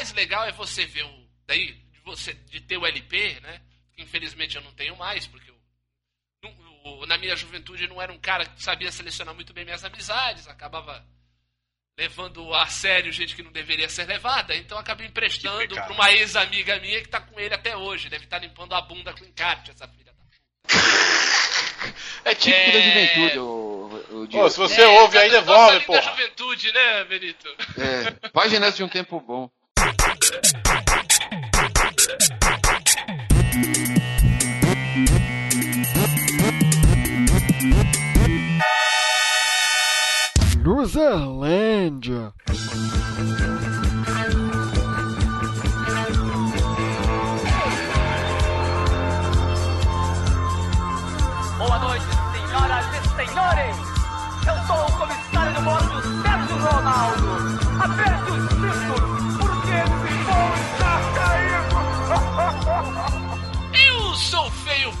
mais legal é você ver o. Daí, de você de ter o LP, né? Que infelizmente eu não tenho mais, porque eu, no, na minha juventude não era um cara que sabia selecionar muito bem minhas amizades, acabava levando a sério gente que não deveria ser levada, então acabei emprestando para uma ex-amiga minha que tá com ele até hoje. Deve estar tá limpando a bunda com encarte, essa filha da É típico é... da juventude, o, o Pô, se você é, ouve aí, devolve, pô. da juventude, né, Benito? É, páginas de um tempo bom. Luzerlândia. Boa noite, senhoras e senhores. Eu sou o comissário do bordo Sérgio Ronaldo.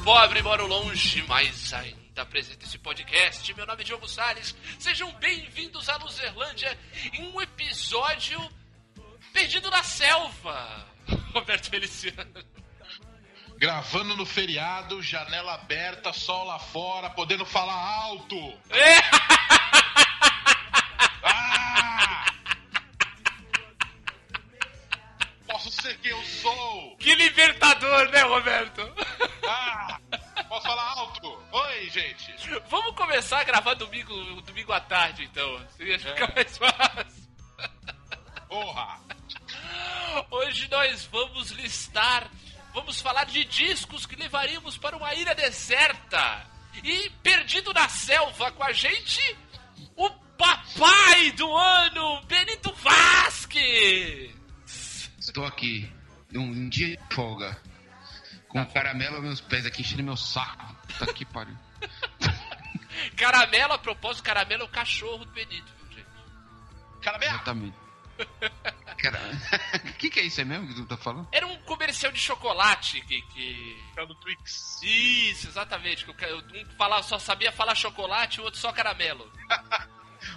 Pobre, moro longe, mas ainda apresenta esse podcast. Meu nome é Diogo Salles. Sejam bem-vindos à Luzerlândia em um episódio perdido na selva. Roberto Feliciano. Gravando no feriado, janela aberta, sol lá fora, podendo falar alto. É. Ah! Posso ser quem eu sou. Que libertador, né, Roberto? Ah! Falar alto? Oi, gente. Vamos começar a gravar domingo, domingo à tarde, então. Seria ficar é. mais fácil. Porra! Hoje nós vamos listar, vamos falar de discos que levaríamos para uma ilha deserta. E perdido na selva com a gente, o papai do ano, Benito Vasque. Estou aqui, um dia de folga. Com caramelo aos meus pés aqui, enchendo meu saco. Tá aqui, pariu. caramelo, a propósito, caramelo é o cachorro do Benito, viu, gente? Caramelo! Exatamente. O que, que é isso aí mesmo que tu tá falando? Era um comercial de chocolate que. que... É do Twix. Isso, exatamente. Que um fala, só sabia falar chocolate e o outro só caramelo.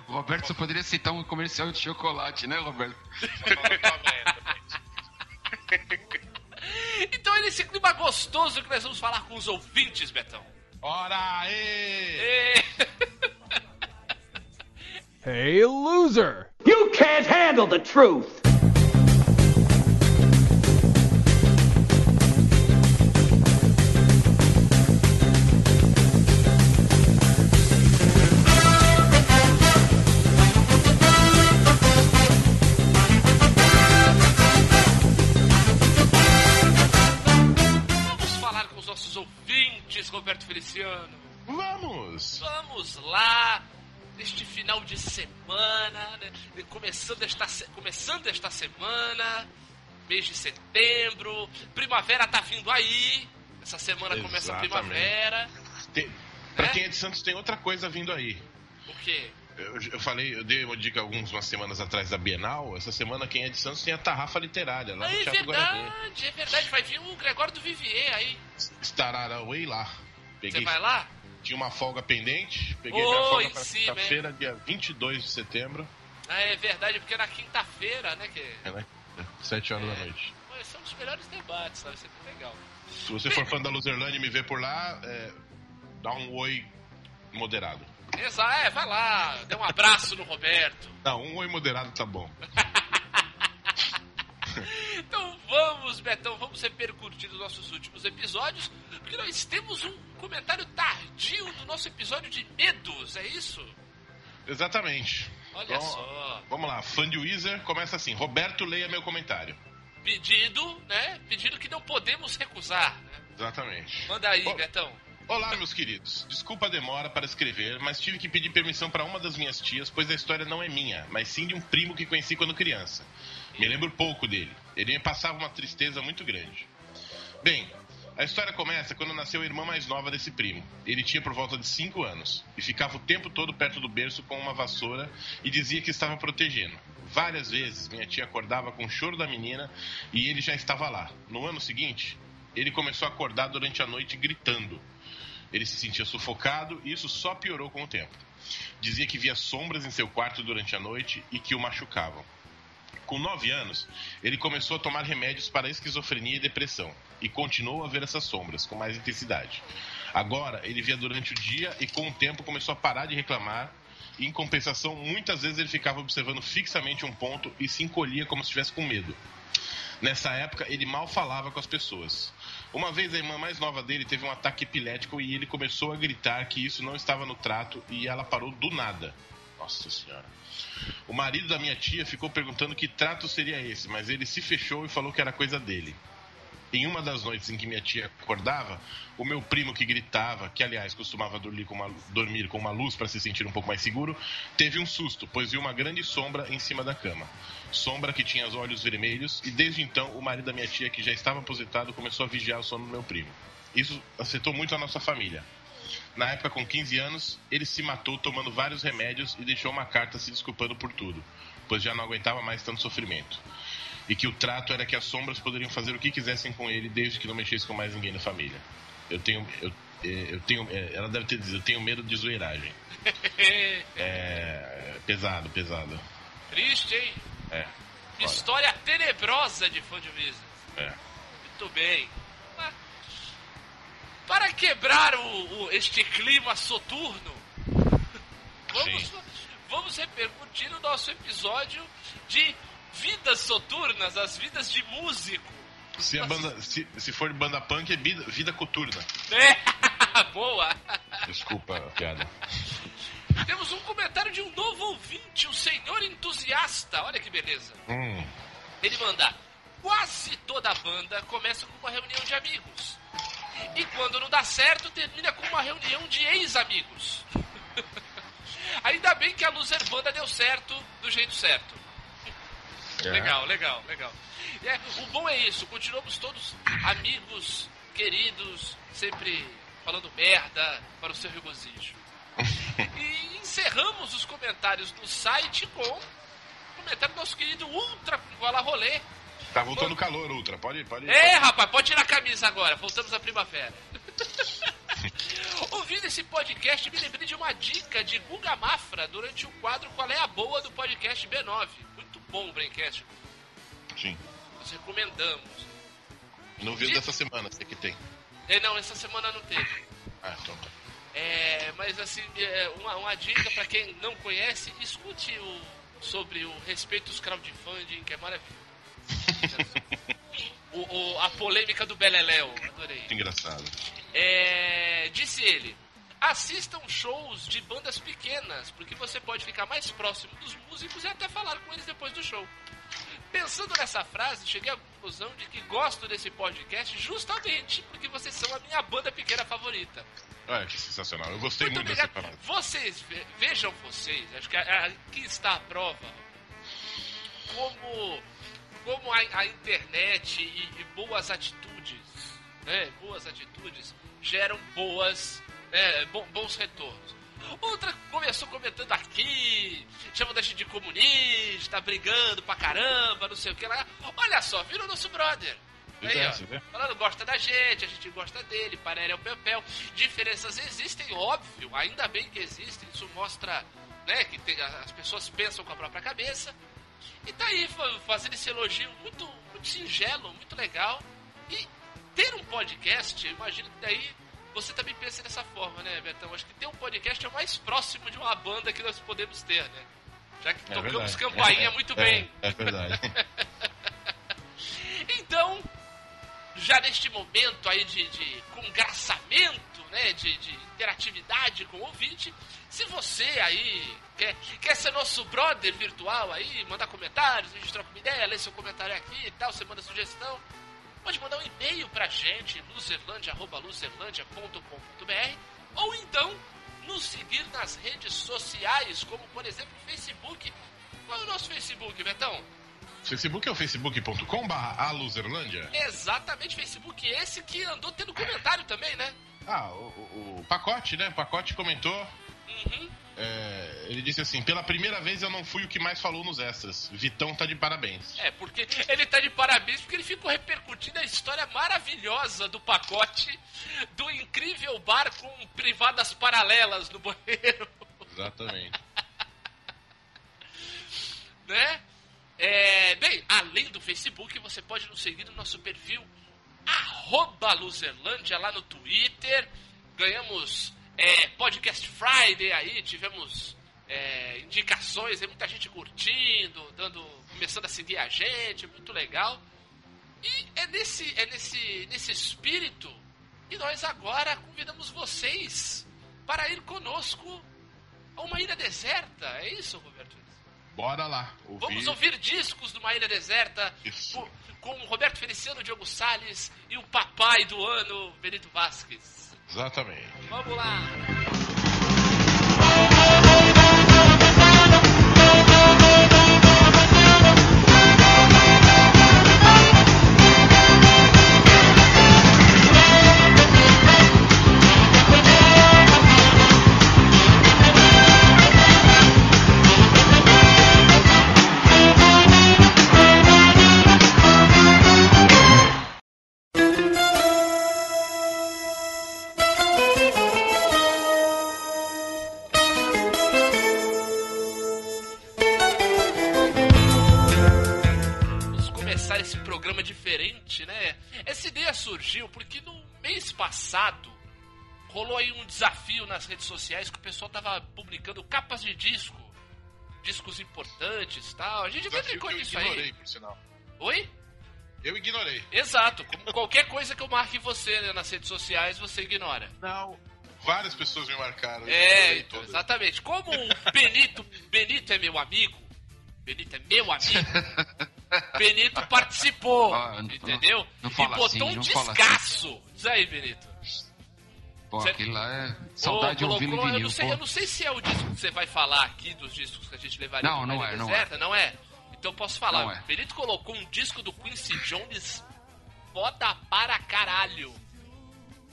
o Roberto só poderia citar um comercial de chocolate, né, Roberto? Então é nesse clima gostoso que nós vamos falar com os ouvintes, Betão. Ora aí! hey, loser! You can't handle the truth! Feliciano? Vamos! Vamos lá! Neste final de semana, né? começando, esta, começando esta semana, mês de setembro, primavera tá vindo aí. Essa semana Exatamente. começa a primavera. Tem, pra é? quem é de Santos, tem outra coisa vindo aí. O quê? Eu, eu, falei, eu dei uma dica algumas semanas atrás da Bienal. Essa semana, quem é de Santos tem a Tarrafa Literária lá ah, no é Teatro verdade, Guarani. É verdade, vai vir o Gregório do Vivier aí. Estará lá. Peguei, Você vai lá? Tinha uma folga pendente, peguei Oi, minha folga pra quinta-feira, dia 22 de setembro. Ah, é verdade, porque é na quinta-feira, né? Que... É, né? Sete horas é. da noite. Pô, são os melhores debates, sabe? Isso é legal. Se você for fã da Luzerlândia e me ver por lá, é, dá um oi moderado. Exato, é, vai lá, dê um abraço no Roberto. Não, um oi moderado tá bom. então vamos, Betão, vamos repercutir os nossos últimos episódios, porque nós temos um comentário tardio do nosso episódio de medos, é isso? Exatamente. Olha então, só. Vamos lá, fã de Weezer começa assim: Roberto, leia meu comentário. Pedido, né? Pedido que não podemos recusar. Né? Exatamente. Manda aí, Bom, Betão. Olá, meus queridos. Desculpa a demora para escrever, mas tive que pedir permissão para uma das minhas tias, pois a história não é minha, mas sim de um primo que conheci quando criança. Me lembro pouco dele. Ele me passava uma tristeza muito grande. Bem, a história começa quando nasceu a irmã mais nova desse primo. Ele tinha por volta de 5 anos e ficava o tempo todo perto do berço com uma vassoura e dizia que estava protegendo. Várias vezes minha tia acordava com o choro da menina e ele já estava lá. No ano seguinte, ele começou a acordar durante a noite gritando. Ele se sentia sufocado e isso só piorou com o tempo. Dizia que via sombras em seu quarto durante a noite e que o machucavam. Com 9 anos, ele começou a tomar remédios para esquizofrenia e depressão e continuou a ver essas sombras com mais intensidade. Agora, ele via durante o dia e com o tempo começou a parar de reclamar. E, em compensação, muitas vezes ele ficava observando fixamente um ponto e se encolhia como se estivesse com medo. Nessa época, ele mal falava com as pessoas. Uma vez a irmã mais nova dele teve um ataque epilético e ele começou a gritar que isso não estava no trato e ela parou do nada. Nossa senhora. O marido da minha tia ficou perguntando que trato seria esse, mas ele se fechou e falou que era coisa dele. Em uma das noites em que minha tia acordava, o meu primo que gritava, que aliás costumava dormir com uma, dormir com uma luz para se sentir um pouco mais seguro, teve um susto, pois viu uma grande sombra em cima da cama. Sombra que tinha os olhos vermelhos, e desde então o marido da minha tia, que já estava aposentado, começou a vigiar o sono do meu primo. Isso afetou muito a nossa família. Na época, com 15 anos, ele se matou tomando vários remédios e deixou uma carta se desculpando por tudo, pois já não aguentava mais tanto sofrimento. E que o trato era que as sombras poderiam fazer o que quisessem com ele desde que não mexesse com mais ninguém da família. Eu tenho. Eu, eu tenho ela deve ter dito, eu tenho medo de zoeiragem. É. Pesado, pesado. Triste, hein? É. História tenebrosa de fã de business. É. Muito bem. Para quebrar o, o- este clima soturno, vamos, Sim. vamos repercutir o nosso episódio de vidas soturnas, as vidas de músico. Se, a banda, se, se for banda punk, é vida, vida coturna. É, boa! Desculpa a piada. Temos um comentário de um novo ouvinte, o senhor entusiasta. Olha que beleza. Hum, Ele manda: quase toda a banda começa com uma reunião de amigos. E quando não dá certo, termina com uma reunião de ex-amigos. Ainda bem que a Loser Banda deu certo do jeito certo. é. Legal, legal, legal. É, o bom é isso, continuamos todos amigos, queridos, sempre falando merda para o seu regozijo. E encerramos os comentários do site com o comentário do nosso querido Ultra Cola Rolê. Tá voltando calor, Ultra. Pode, pode. É, rapaz, pode tirar a camisa agora, voltamos à primavera. Ouvindo esse podcast, me lembrei de uma dica de Guga Mafra durante o quadro Qual é a Boa do podcast B9. Muito bom o Braincast, Sim. nós recomendamos. Não viu dessa semana, sei que tem. É, não, essa semana não teve. Ah, então tá. É, mas assim, é, uma, uma dica pra quem não conhece, escute o, sobre o respeito aos crowdfunding, que é maravilhoso. O, o- a polêmica do Beleléu, adorei. Muito engraçado. É, disse ele: assistam shows de bandas pequenas, porque você pode ficar mais próximo dos músicos e até falar com eles depois do show. Pensando nessa frase, cheguei à conclusão de que gosto desse podcast justamente porque vocês são a minha banda pequena favorita. Ah, que sensacional. Eu gostei Muito muito, dessa parada. Vocês, ve- vejam vocês, acho que a- aqui está a prova como, como a, a internet e, e boas atitudes, né, boas atitudes geram boas, né, bo- bons retornos. Outra começou comentando aqui, chamando a gente de comunista, brigando pra caramba, não sei o que lá. Olha só, virou nosso brother. Aí, ó. vê? Falando, gosta da gente, a gente gosta dele, Parelli é o Pepel. Diferenças existem, óbvio, ainda bem que existem. Isso mostra né, que tem- as pessoas pensam com a própria cabeça. E tá aí fa- fazendo esse elogio muito, muito singelo, muito legal. E ter um podcast, eu imagino que daí você também pensa dessa forma, né, Betão? Acho que ter um podcast é o mais próximo de uma banda que nós podemos ter, né? Já que É tocamos verdade. campainha É, muito é, bem. É, verdade. Então, já neste momento aí de, de congraçamento, né, de, de interatividade com o ouvinte, se você aí quer, quer ser nosso brother virtual aí, mandar comentários, a gente troca uma ideia, lê seu comentário aqui e tal, você manda sugestão, pode mandar um e-mail pra gente, luzerlandia.luzerlandia.com.br ou então nos seguir nas redes sociais, como por exemplo o Facebook. Qual é o nosso Facebook, Betão? Facebook é o facebook.com barra? Exatamente, Facebook esse que andou tendo comentário também, né? Ah, o, o- o Pacote, né? O Pacote comentou. Uhum. é, ele disse assim: pela primeira vez eu não fui o que mais falou nos extras. Vitão tá de parabéns. É, porque ele tá de parabéns porque ele ficou repercutindo a história maravilhosa do pacote do incrível bar com privadas paralelas no banheiro, Exatamente. né? É, bem, além do Facebook, você pode nos seguir no nosso perfil arroba Luzerlândia lá no Twitter. Ganhamos é, Podcast Friday aí, tivemos é, indicações, aí, muita gente curtindo, dando, começando a seguir a gente, muito legal. E é nesse, é nesse, nesse espírito que nós agora convidamos vocês para ir conosco a uma ilha deserta. É isso, Roberto? Bora lá. Ouvir. Vamos ouvir discos de uma ilha deserta Isso. com o Roberto Feliciano, Diogo Salles e o papai do ano, Benito Vasquez. Exatamente. Vamos lá! Rolou aí um desafio nas redes sociais que o pessoal tava publicando capas de disco, discos importantes e tal. A gente até brincou que eu disso ignorei, aí. por sinal. Oi? Eu ignorei. Exato. Como qualquer coisa que eu marque você né, nas redes sociais, você ignora. Não. Várias pessoas me marcaram. eu É, então, exatamente. Como o Benito, Benito é meu amigo, Benito é meu amigo, Benito participou, Ah, não- entendeu? não e fala botou assim, um não fala assim. descasso. Diz aí, Benito. Pô, Cê- aquele lá é saudade de Ô, ouvir em eu, vinil, não sei, eu não sei se é o disco que você vai falar aqui, dos discos que a gente levaria Não, não é, não Deserta, não é? Então eu posso falar. Não é. Benito colocou um disco do Quincy Jones foda para caralho.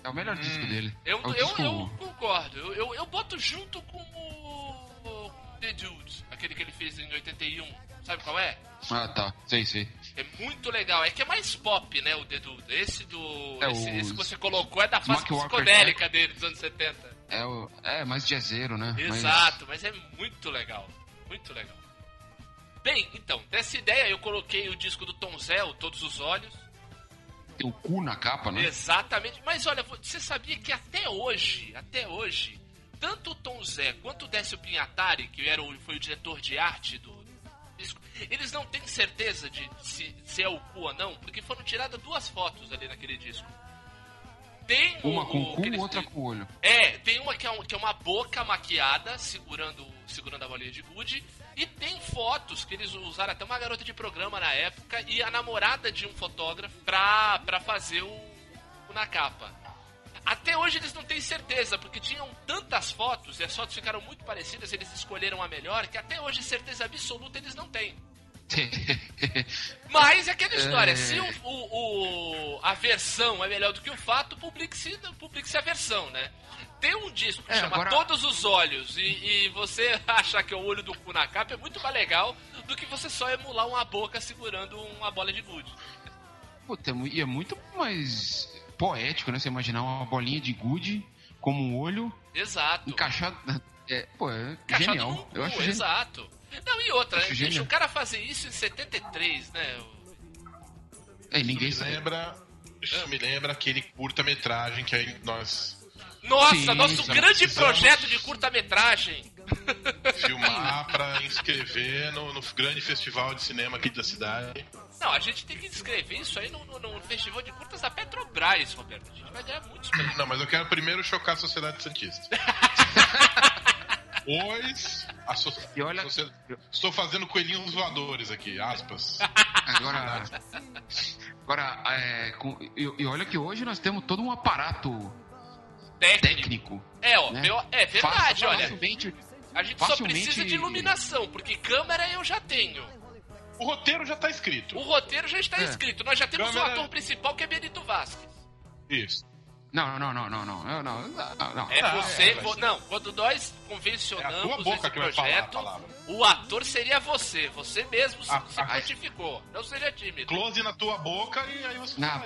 É o melhor disco dele. Eu, é o eu, disco... eu concordo. Eu, eu, eu boto junto com o The Dude, aquele que ele fez em 81. Sabe qual é? Ah, tá. Sei, sei. É muito legal. É que é mais pop, né, o Dude. Esse do. É, esse, esse que você colocou é da fase psicodélica dele dos anos 70. É, o... é mais jazzeiro, né? Mas- Exato, mas é muito legal. Muito legal. Bem, então, dessa ideia eu coloquei o disco do Tom Zé, o Todos os Olhos. Tem o cu na capa, né? Exatamente. Mas olha, você sabia que até hoje, até hoje, tanto o Tom Zé quanto o Décio Pinhatari, que era o, foi o diretor de arte do eles não têm certeza de se, se é o cu ou não, porque foram tiradas duas fotos ali naquele disco. Tem o- Uma com o cu, eles- outra com olho. É, tem uma que é, um- que é uma boca maquiada segurando, segurando a bolinha de gude. E tem fotos que eles usaram até uma garota de programa na época e a namorada de um fotógrafo pra, pra fazer o, o na capa. Até hoje eles não têm certeza, porque tinham tantas fotos e as fotos ficaram muito parecidas, eles escolheram a melhor, que até hoje certeza absoluta eles não têm. Mas é aquela história, É. se o, o- o- a versão é melhor do que o fato, publique-se publique a versão, né? Tem um disco que É, chama agora- Todos os Olhos e, e você achar que é o olho do cu na capa é muito mais legal do que você só emular uma boca segurando uma bola de gude. Puta, é e é muito mais poético, né? Você imaginar uma bolinha de gude como um olho Exato. encaixado. É, pô, é Encaixado genial. num Eu cu, acho genial. Não, e outra, né? Deixa o cara fazer isso em 73, né? É, ninguém Isso me lembra. Isso me lembra aquele curta-metragem que aí nós Nossa, Sim, nosso grande projeto de curta-metragem. filmar pra inscrever no, no grande festival de cinema aqui da cidade. Não, a gente tem que descrever isso aí no, no- no festival de curtas da Petrobras, Roberto. A gente vai ganhar muitos prêmios. Não, mas eu quero primeiro chocar a sociedade santista. Pois a so- E olha- estou fazendo coelhinhos voadores aqui, aspas. Agora. Agora, é, com- e, e olha que hoje nós temos todo um aparato Técnico. técnico. É, ó, né? meu- é verdade, Fa- olha. Facilmente, A gente só facilmente- precisa de iluminação, porque câmera eu já tenho. O roteiro já tá escrito. O roteiro já está É. escrito. Nós já temos o Câmera- ator principal que é Benito Vasquez. Isso. Não, não, não, não, não, não, não. É você, é, vo, é, não, é. quando nós convencionamos é esse projeto, o ator seria você, você mesmo se, a, se ah, não seja tímido. Close na tua boca e aí você... Na,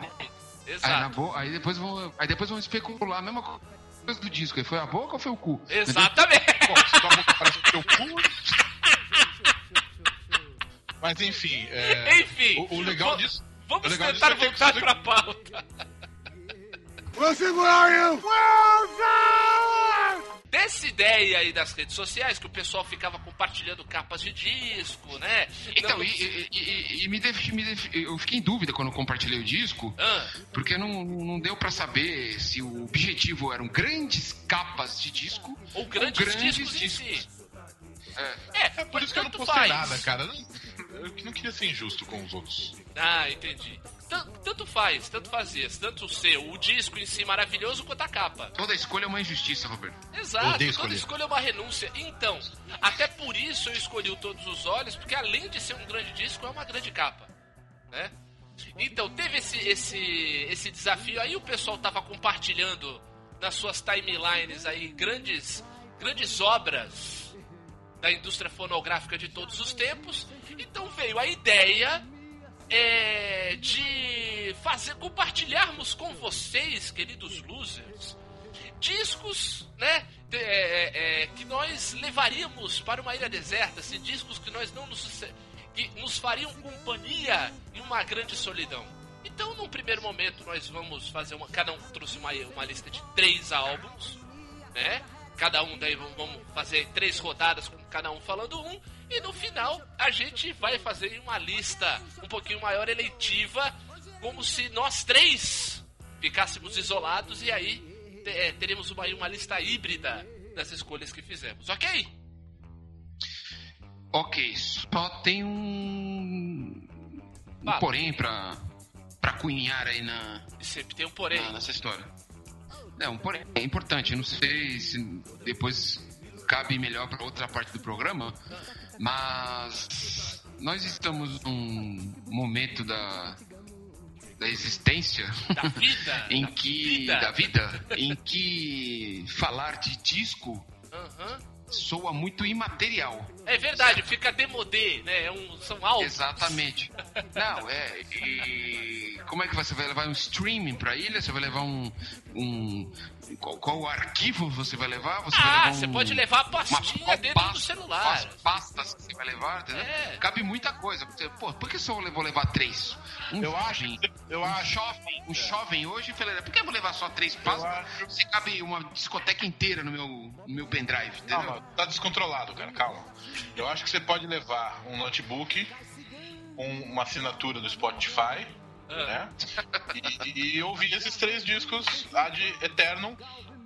Exato. Aí, aí, depois vão, aí depois vão especular a mesma coisa do disco, foi a boca ou foi o cu? Exatamente. Bom, se tua boca parece o teu cu... Mas enfim, é, enfim, o, o legal disso... Vamos tentar voltar pra pauta você- pra pauta. Dessa ideia aí das redes sociais, que o pessoal ficava compartilhando capas de disco, né? Então, Não- e, e- e- e me, def- me def- eu fiquei em dúvida quando eu compartilhei o disco, Ah, porque não, não deu pra saber se o objetivo eram grandes capas de disco ou grandes, grandes discos, em discos. si. É, É por isso que eu não postei faz. nada, cara. Eu não- Eu não queria ser injusto com os outros. Ah, entendi. Tan- Tanto faz, tanto fazia. Tanto ser o disco em si maravilhoso quanto a capa. Toda escolha é uma injustiça, Roberto. Exato, toda escolher. escolha é uma renúncia. Então, até por isso eu escolhi o Todos os Olhos, porque além de ser um grande disco, é uma grande capa. Né? Então, teve esse, esse, esse desafio. Aí o pessoal tava compartilhando nas suas timelines aí grandes, grandes obras da indústria fonográfica de todos os tempos. Então veio a ideia é, de fazer compartilharmos com vocês, queridos losers, discos, né? é, é, é, que nós levaríamos para uma ilha deserta, assim, discos que nós não nos que nos fariam companhia em uma grande solidão. Então, num primeiro momento, nós vamos fazer uma. Cada um trouxe uma, uma lista de três álbuns, né? Cada um daí vamos fazer três rodadas com cada um falando um. E no final a gente vai fazer uma lista um pouquinho maior eleitiva, como se nós três ficássemos isolados e aí é, teremos uma, uma lista híbrida das escolhas que fizemos, ok? Ok, só tem um. Um porém pra, pra cunhar aí na, sempre tem um porém. na- nessa história. É, um porém é importante. Não sei se depois cabe melhor pra outra parte do programa, mas nós estamos num momento da, da existência Da vida. em da que vida. da vida em que falar de disco soa muito imaterial. É verdade, fica demodê, né? É um, são álbuns. Exatamente. Não, é. E como é que você vai levar um streaming pra ilha? Você vai levar um. um qual, qual arquivo você vai levar? Você vai Ah, levar um, você pode levar a uma- pastinha qual dentro pasta- do celular. quais pastas que você vai levar, entendeu? É. Cabe muita coisa. Você, Pô, por que só eu vou levar três? Um Eu acho, jovem, eu um acho. jovem, um jovem hoje, eu falei, por que eu vou levar só três pastas? acho- Se cabe uma discoteca inteira no meu, no meu pendrive, entendeu? Calma, tá descontrolado, cara, calma. Eu acho que você pode levar um notebook, um- uma assinatura do Spotify. Né? E, e ouvir esses três discos ad eterno,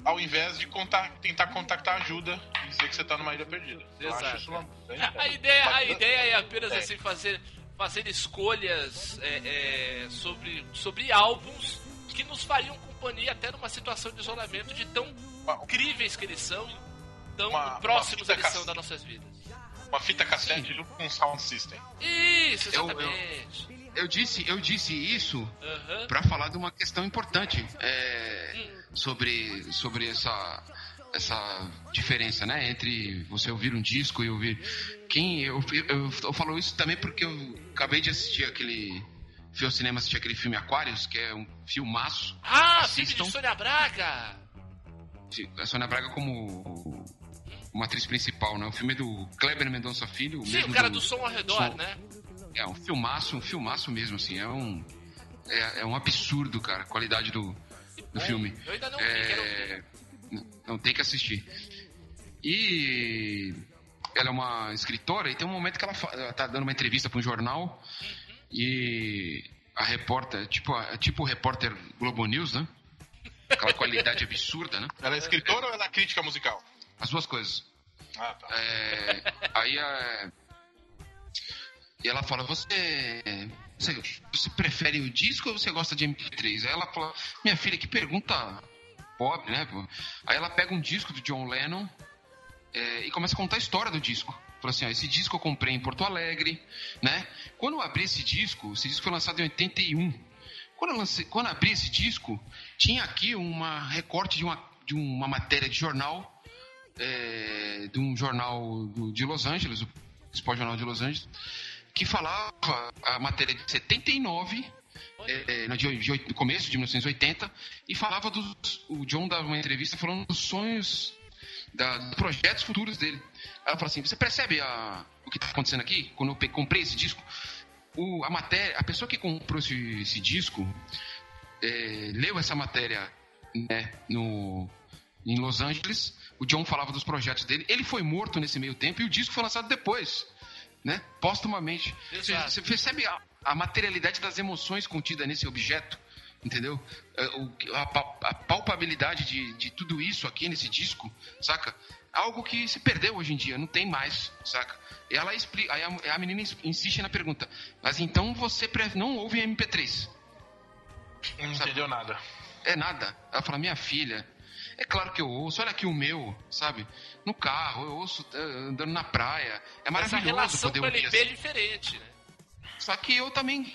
ao invés de contar- tentar contactar ajuda e dizer que você tá numa ilha perdida. Eu Exato. uma... A ideia, a ideia é apenas É. assim fazer, fazer escolhas é, é, sobre, sobre álbuns que nos fariam companhia até numa situação de isolamento de tão Uma- incríveis que eles são e tão Uma- próximos eles são das nossas vidas. Uma fita cassete junto com um sound system. Isso, Eu- eu- exatamente. Eu disse, eu disse isso Aham. para falar de uma questão importante é, Hum. sobre, sobre essa, essa diferença, né? Entre você ouvir um disco e ouvir. Quem eu, eu, eu falo isso também porque eu acabei de assistir aquele. Fui ao cinema assistir aquele filme Aquarius, que é um filmaço. Ah, filme Assistam. de Sônia Braga! A Sônia Braga como uma atriz principal, né? O filme é do Kleber Mendonça Filho. Sim, o cara do som ao redor, som. né? É um filmaço, um filmaço mesmo, assim. É um, é, é um absurdo, cara, a qualidade do, do filme. Eu ainda não vi. É, não tem que assistir. E ela é uma escritora e tem um momento que ela, ela tá dando uma entrevista para um jornal e a repórter, tipo, a- tipo o repórter Globo News, né? Aquela qualidade absurda, né? Ela é escritora ou ela é crítica musical? As duas coisas. Ah, tá. É, aí a, e ela fala, você, você, você prefere o disco ou você gosta de MP3? Aí ela fala, minha filha, que pergunta pobre, né? Aí ela pega um disco do John Lennon é, e começa a contar a história do disco. Fala assim, ó, esse disco eu comprei em Porto Alegre, né? Quando eu abri esse disco, esse disco foi lançado em 81. Quando eu, lancei, quando eu abri esse disco, tinha aqui uma recorte de uma, de uma matéria de jornal é, de um jornal do- de Los Angeles, o Sport Jornal de Los Angeles, que falava a matéria de 79, é, é, no, de, de começo de 1980, e falava dos. O John dava uma entrevista falando dos sonhos da- dos projetos futuros dele. Ela falou assim: você percebe a- o que está acontecendo aqui? Quando eu comprei esse disco, o- a matéria, a pessoa que comprou esse, esse disco é, leu essa matéria né, no, em Los Angeles. O John falava dos projetos dele. Ele foi morto nesse meio tempo e o disco foi lançado depois, né? Póstumamente. Você, percebe a, a materialidade das emoções contida nesse objeto? Entendeu? É, A, pa- a palpabilidade de, de tudo isso aqui nesse disco, saca? Algo que se perdeu hoje em dia, não tem mais, saca? E ela explica, aí a, a menina ins- insiste na pergunta, mas então você não ouve MP3? Não entendeu nada. É nada. Ela fala, minha filha, é claro que eu ouço, olha aqui o meu, sabe? No carro, eu ouço eh, andando na praia. É Essa maravilhoso relação poder com o ouvir LP é assim. diferente, né? Só que eu também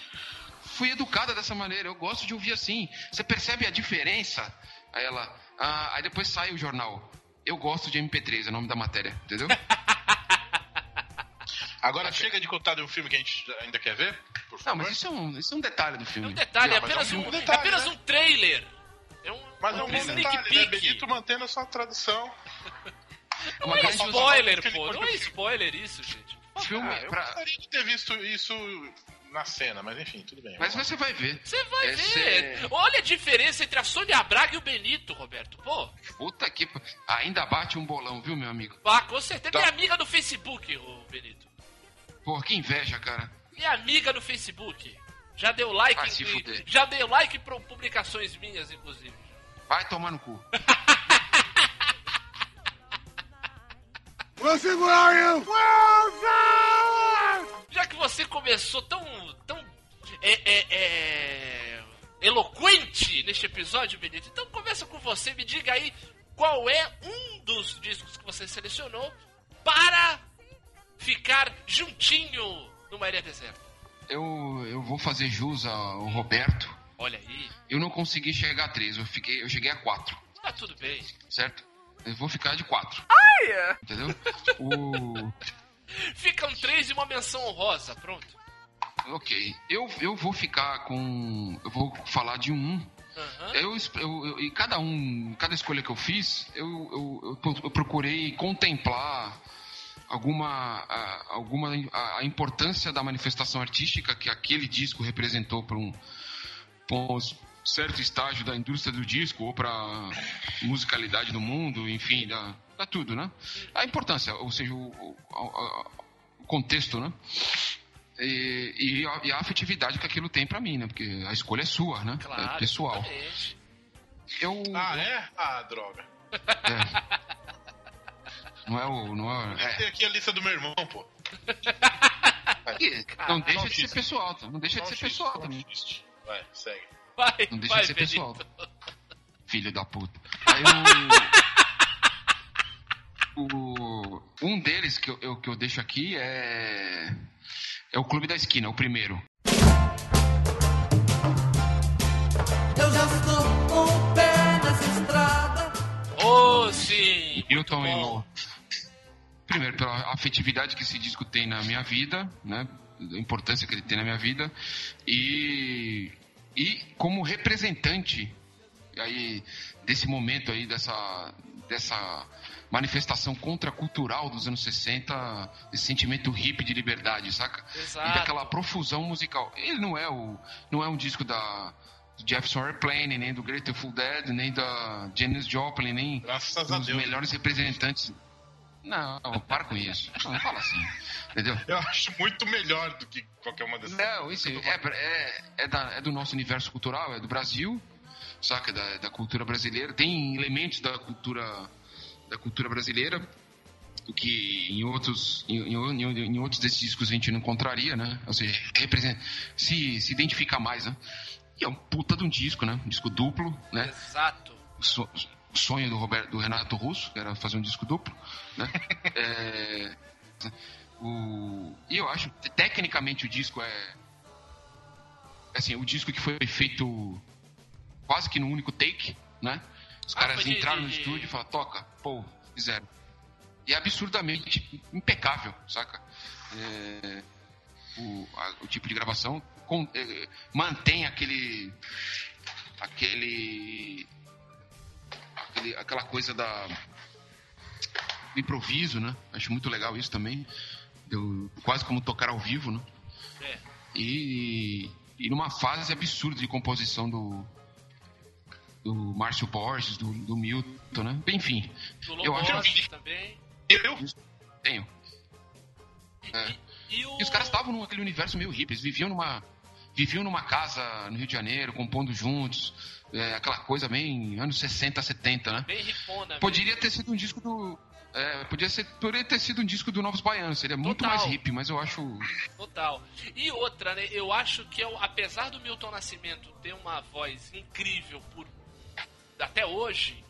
fui educada dessa maneira, eu gosto de ouvir assim. Você percebe a diferença? Aí ela, ah, aí depois sai o jornal. Eu gosto de MP3, é o nome da matéria, entendeu? Agora chega de contar de um filme que a gente ainda quer ver, por favor. Não, mas isso é um, isso é um detalhe do É filme. um detalhe, é Não, mas é apenas um um, detalhe, é apenas né? um trailer. É um, Mas é um bom detalhe, né? Benito mantendo a sua tradução. Não é spoiler, pô. Não é spoiler isso, gente. filme Ah, eu pra- gostaria de ter visto isso na cena, mas enfim, tudo bem. Mas você vai ver. Você vai Esse ver. é- Olha a diferença entre a Sônia Braga e o Benito, Roberto. Pô, Puta que. Ainda bate um bolão, viu, meu amigo? ah, com certeza. Tá. Minha amiga no Facebook, o Benito. Pô, que inveja, cara. Minha amiga no Facebook. Já deu like. Vai se em- fuder. já deu like para publicações minhas, inclusive. Vai tomar no cu. Já que você começou tão. tão. É, é, é, eloquente neste episódio, Benito, então começa com você, me diga aí qual é um dos discos que você selecionou para ficar juntinho numa ilha deserta. Eu, eu vou fazer jus ao Roberto. Olha aí, Eu não consegui chegar a três, eu, fiquei, eu cheguei a quatro, tá tudo bem. certo? Eu vou ficar de quatro. Entendeu? O. Ficam três e uma menção honrosa, pronto. Ok. Eu, eu vou ficar com. Eu vou falar de um. Aham. Eu, eu, eu- e cada um, cada escolha que eu fiz, eu, eu, eu procurei contemplar alguma, a, alguma a, a importância da manifestação artística que aquele disco representou para um, pra um certo estágio da indústria do disco ou para musicalidade no mundo, enfim, da, da tudo, né? A importância, ou seja, o, o, o contexto, né? E, e a, e a afetividade que aquilo tem para mim, né? Porque a escolha é sua, né? Claro. É pessoal. exatamente. Eu, Ah, é? Ah, droga. é. Não é o. Não é, Tem aqui a lista do meu irmão, pô. é. Não deixa não de ser xiste. pessoal, tá? Não deixa de ser xiste, pessoal também. Vai, segue. Vai, Não deixa vai, de ser pessoal. Filho da puta. Aí o. o- um deles que eu, eu- que eu deixo aqui é. É o Clube da Esquina, o primeiro. Eu já estou com o pé nessa estrada. Oh, sim! Muito e bom. Primeiro, pela afetividade que esse disco tem na minha vida, né? A importância que ele tem na minha vida. E, e como representante aí, desse momento aí, dessa, dessa manifestação contracultural dos anos 60, esse sentimento hippie de liberdade, saca? Exato. E daquela profusão musical. Ele não é, o, não é um disco da do Jefferson Airplane, nem do Grateful Dead, nem da Janis Joplin, nem Graças dos Deus. melhores representantes. Não, para com isso. Não, fala assim. Entendeu? Eu acho muito melhor do que qualquer uma dessas. Não, isso é, é, é, da- é do nosso universo cultural, é do Brasil, saca? Da, da cultura brasileira. Tem elementos da cultura, da cultura brasileira, o que em outros, em, em- em- outros desses discos a gente não encontraria, né? Ou seja, representa, se, se identifica mais, né? E é um puta de um disco, né? Um disco duplo, né? Exato. so- sonho do, Roberto, do Renato Russo, que era fazer um disco duplo, né? É, o, e eu acho, que tecnicamente o disco é assim, o disco que foi feito quase que no único take, né? Os Ah, caras foi de- entraram no estúdio e falaram, toca, pô, fizeram. E é absurdamente impecável, saca? É, o, a- o tipo de gravação com- é, mantém aquele aquele, aquele- aquela coisa da do improviso, né? Acho muito legal isso também. Deu quase como tocar ao vivo, né? É. E, e numa fase absurda de composição do do Márcio Borges, do, do Milton, né? Enfim, Do Eu acho que- também. Eu? tenho. É. E, o... E os caras estavam naquele universo meio hippie, eles viviam numa viviam numa casa no Rio de Janeiro, compondo juntos, é, aquela coisa bem anos 60, 70, né? Bem rifona. Poderia ter sido um disco do é, podia ser, poderia ter sido um disco do Novos Baianos, seria muito Total. mais hippie, mas eu acho Total. E outra, né? Eu acho que, eu, apesar do Milton Nascimento ter uma voz incrível por até hoje,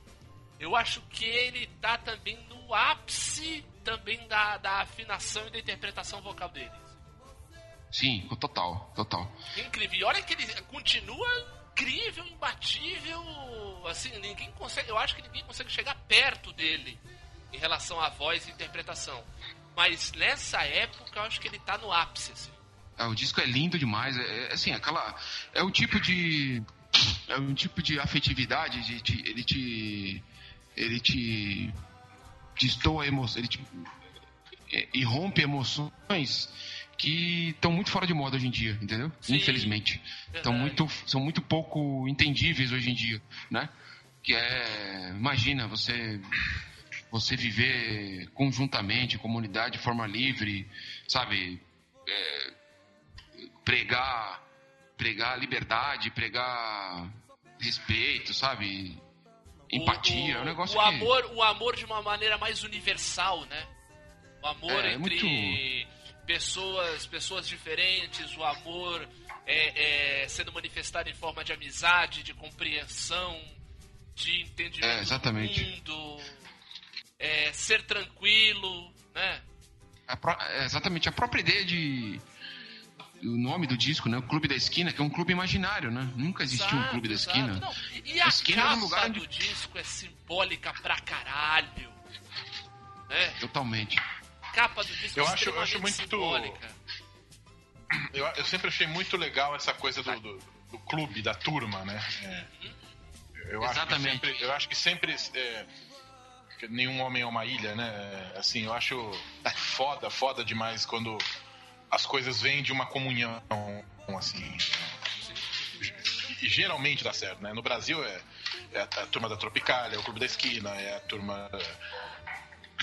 eu acho que ele tá também no ápice também da, da afinação e da interpretação vocal dele. sim, total, total. Incrível. E olha que ele continua incrível, imbatível. Assim, ninguém consegue. Eu acho que ninguém consegue chegar perto dele em relação à voz e interpretação. Mas nessa época eu acho que ele tá no ápice, assim. É, o disco é lindo demais. É, é, assim, aquela. É o tipo de. É um tipo de afetividade, de, de- ele te. Ele te. Destoa emoções. Ele te. é, E rompe emoções que estão muito fora de moda hoje em dia, entendeu? Sim. Infelizmente. Estão muito, são muito pouco entendíveis hoje em dia, né? Que é. Imagina, você. Você viver conjuntamente, comunidade, de forma livre, sabe? pregar pregar liberdade, pregar respeito, sabe? Empatia, o, é um negócio o que... amor, o amor de uma maneira mais universal, né? O amor É, é entre pessoas, pessoas diferentes, o amor é, é, sendo manifestado em forma de amizade, de compreensão, de entendimento É, exatamente. do mundo, é, ser tranquilo, né? a pró- é, exatamente, a própria ideia de o nome do disco, né? O Clube da Esquina, que é um clube imaginário, né? Nunca existiu um Exato, Clube da exato. Esquina. Não, E a A esquina capa um lugar onde- do disco é simbólica pra caralho. Né? Totalmente. Capa do disco Eu acho- eu acho muito- simbólica. Eu, eu sempre achei muito legal essa coisa do, do, do clube, da turma, né? É. Eu Exatamente. Acho que sempre, eu acho que sempre. é, nenhum homem é uma ilha, né? Assim, eu acho foda, foda demais quando as coisas vêm de uma comunhão, assim. E, e geralmente dá certo, né? No Brasil é, é a, a turma da Tropicália, é o Clube da Esquina, é a turma.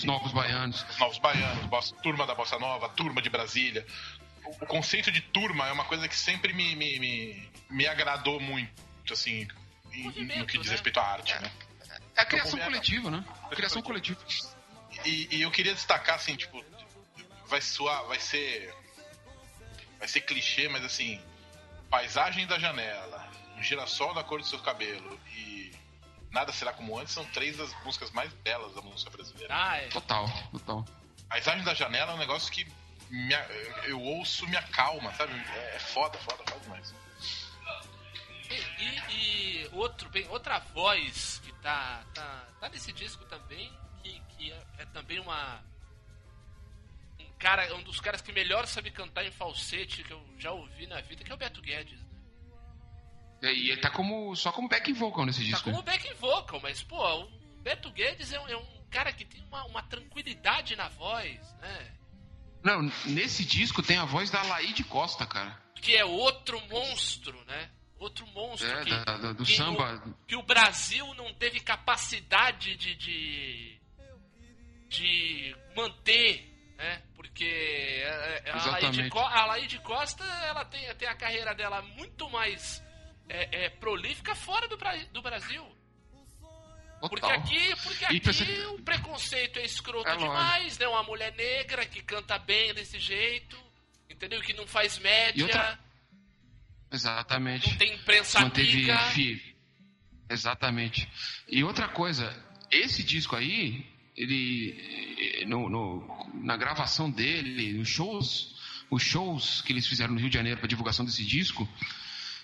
Os novos baianos. Os Novos Baianos, bossa- turma da Bossa Nova, turma de Brasília. O, o conceito de turma é uma coisa que sempre me, me, me, me agradou muito, assim, em- no que diz né? respeito à arte, né? É a criação Então, coletiva, né? A criação coletiva. E, e eu queria destacar, assim, tipo, vai soar, vai ser. Vai ser clichê, mas assim. Paisagem da janela, um girassol na cor do seu cabelo e Nada Será Como Antes são três das músicas mais belas da música brasileira. Ah, é. Total, total. Paisagem da Janela é um negócio que me, eu ouço, me acalma, sabe? É foda, foda, foda demais. E, e- e outro, bem, outra voz que tá, tá, tá nesse disco também, que, que é, é também uma. Um cara, um dos caras que melhor sabe cantar em falsete que eu já ouvi na vida, que é o Beto Guedes. É, E ele tá como, só como back vocal nesse Tá disco. como né? back vocal, mas, pô, o Beto Guedes é, um- é um cara que tem uma, uma tranquilidade na voz, né? Não, nesse disco tem a voz da Laíde Costa, cara. Que é outro monstro, né? Outro monstro É, que, da- da- do que samba. o- que o Brasil não teve capacidade de, de, de manter, né? Porque a Exatamente. Co- a Laíde Costa ela tem, tem a carreira dela muito mais é, é, prolífica fora do, do Brasil. Porque Total. aqui, porque aqui você- o preconceito é escroto É demais, né? Uma mulher negra que canta bem desse jeito, entendeu? Que não faz média, outra- Exatamente. não tem imprensa manteve amiga. Exatamente. E outra coisa, esse disco aí, ele eh, no, no- na gravação dele, nos shows, os shows que eles fizeram no Rio de Janeiro para divulgação desse disco,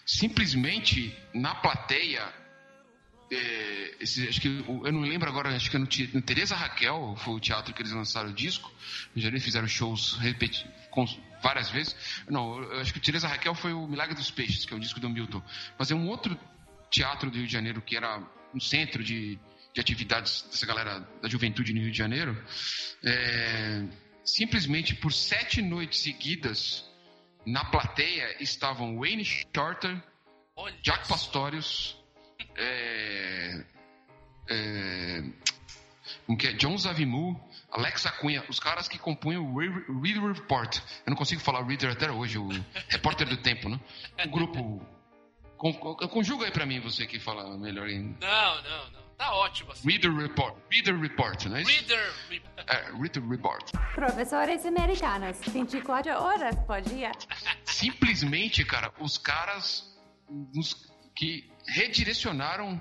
simplesmente na plateia, eh, esse- acho que eu não lembro agora, acho que é no, no Teresa Raquel foi o teatro que eles lançaram o disco. No Janeiro fizeram shows repeti com, várias vezes. Não, eu acho que o Teresa Raquel foi o Milagre dos Peixes, que é o disco do Milton. Mas é um outro teatro do Rio de Janeiro que era um centro de, de atividades dessa galera da juventude no Rio de Janeiro, é, simplesmente por sete noites seguidas, na plateia estavam Wayne Shorter, Olha Jack só. Pastorius, é, é, como que é? John Zavimu, Alexa Cunha, os caras que compunham o Re- Reader Report. Eu não consigo falar Reader até hoje, o repórter do tempo, né? O grupo. con- con- Conjuga aí pra mim, você que fala melhor. Não, não, não. Tá ótimo assim. Reader Report. Reader Report, não é isso? Reader. Re- É, Reader Report. Professores americanos, 24 horas por dia. Simplesmente, cara, os caras nos- que redirecionaram,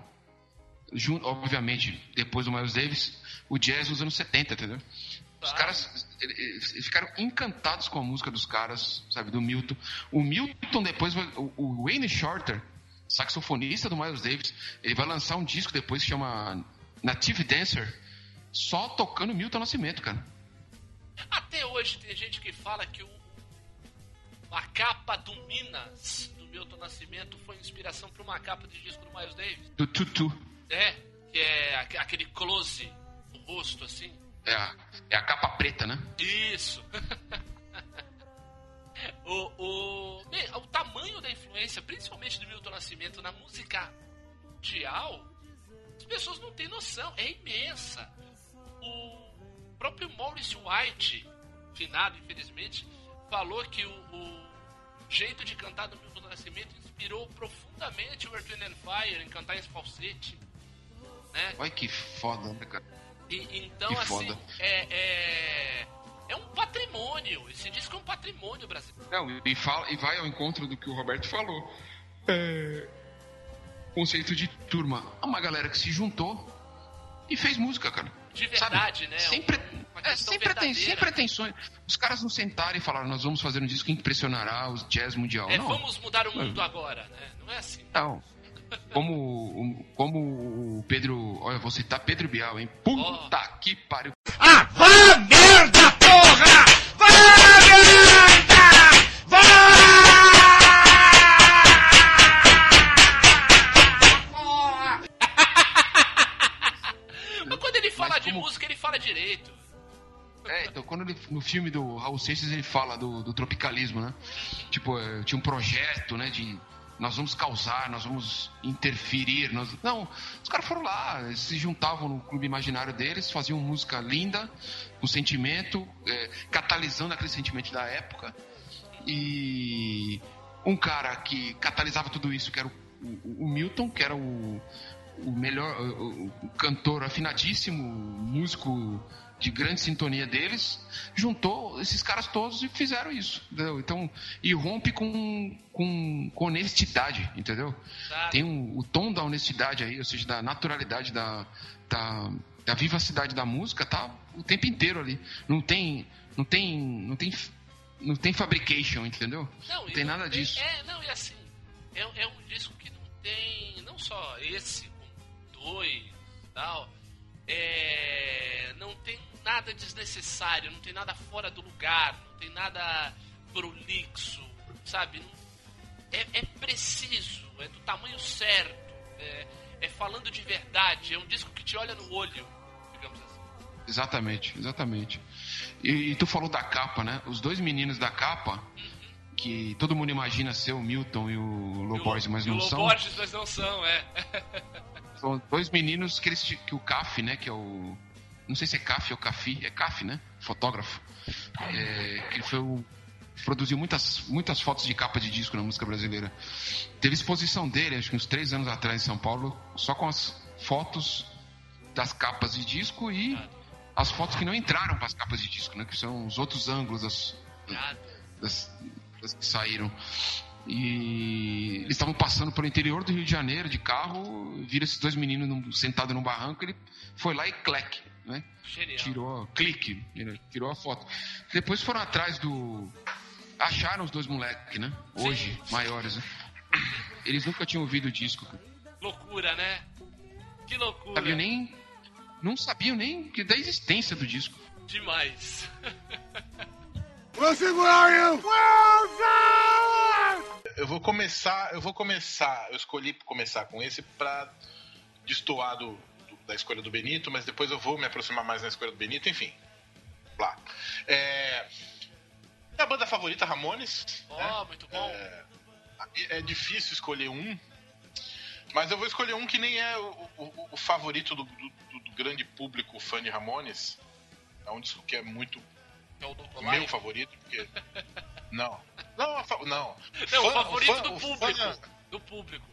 jun- obviamente, depois do Miles Davis, o jazz nos anos 70, entendeu? Os caras eles ficaram encantados com a música dos caras, sabe, do Milton. O Milton depois, o Wayne Shorter, saxofonista do Miles Davis, ele vai lançar um disco depois que chama Native Dancer, só tocando Milton Nascimento, cara. Até hoje tem gente que fala que o, a capa do Minas, do Milton Nascimento, foi inspiração para uma capa de disco do Miles Davis. Do Tutu. É, que é aque- aquele close no rosto, assim. É a, é a capa preta, né? Isso. o, o, o tamanho da influência, principalmente do Milton Nascimento, na música mundial, as pessoas não têm noção. É imensa. O próprio Maurice White, finado infelizmente, falou que o, o jeito de cantar do Milton Nascimento inspirou profundamente o Earth, and Fire em cantar em falsete. Né? Olha que foda, né, cara? E- então, Que assim, foda. é, é, é um patrimônio. Esse disco é um patrimônio brasileiro. Não, e, fala, e vai ao encontro do que o Roberto falou. É, conceito de turma. É uma galera que se juntou e fez música, cara. De verdade, Sabe? né? Sem, pre- uma é, sem, preten- sem pretensões. Os caras não sentaram e falaram, nós vamos fazer um disco que impressionará os jazz mundial. É, não. vamos mudar o mundo agora, né? Não é assim. Não. Como, o- como o Pedro. Olha, eu vou citar Pedro Bial, hein? Puta que pariu. Mas quando ele, no filme do Raul Seixas ele fala do, do tropicalismo, né? Tipo, eh, tinha um projeto, né, de nós vamos causar, nós vamos interferir, nós... Não, os caras foram lá, eles se juntavam no clube imaginário deles, faziam música linda, com sentimento, eh, catalisando aquele sentimento da época. E um cara que catalisava tudo isso, que era o, o- o Milton, que era o, o melhor o cantor afinadíssimo, músico de grande sintonia deles, juntou esses caras todos e fizeram isso, entendeu? Então, e rompe com, com, com honestidade, entendeu? Tem um, o tom da honestidade aí, ou seja, da naturalidade, da, da, da vivacidade da música, tá o tempo inteiro ali. Não tem, não tem, não tem, não tem fabrication, entendeu? Não, e tem nada tem- disso. É, não, e assim, é, é um disco que não tem, não só esse, como dois e tal, é, não tem nada desnecessário, não tem nada fora do lugar, não tem nada prolixo, sabe? Não- É, é preciso, é do tamanho certo, é, é falando de verdade, é um disco que te olha no olho, digamos assim. Exatamente, exatamente. E, e tu falou da capa, né? Os dois meninos da capa, que todo mundo imagina ser o Milton e o Loborges, mas E o não são. Loborges, mas não são, é. São dois meninos que eles que o CAF, né, que é o não sei se é CAF ou CAFI, é CAF, né? Fotógrafo. É, que ele foi o produziu muitas muitas fotos de capa de disco na música brasileira. Teve exposição dele, acho que uns três anos atrás em São Paulo, só com as fotos das capas de disco e as fotos que não entraram para as capas de disco, né? Que são os outros ângulos das, das, das que saíram. E eles estavam passando pelo interior do Rio de Janeiro de carro, viram esses dois meninos num- sentados num barranco, ele foi lá e cleque, né? Genial. Tirou, clique, ele tirou a foto. Depois foram atrás do. Acharam os dois moleques, né? Hoje, maiores, né? Eles nunca tinham ouvido o disco, cara. Loucura, né? Que loucura. sabiam nem. Não sabiam nem que da existência do disco. Demais. Eu vou começar, eu vou começar, eu escolhi começar com esse pra destoar do, do, da escolha do Benito, mas depois eu vou me aproximar mais na escolha do Benito, enfim. Lá. É, minha banda favorita, Ramones. Ó, né? muito bom. É, é difícil escolher um, mas eu vou escolher um que nem é o, o- o favorito do, do- do grande público fã de Ramones. É um disco que é muito É o meu favorito, porque. Não. Não, não. Não, o Fã- favorito fã- do o público. fã- Do público.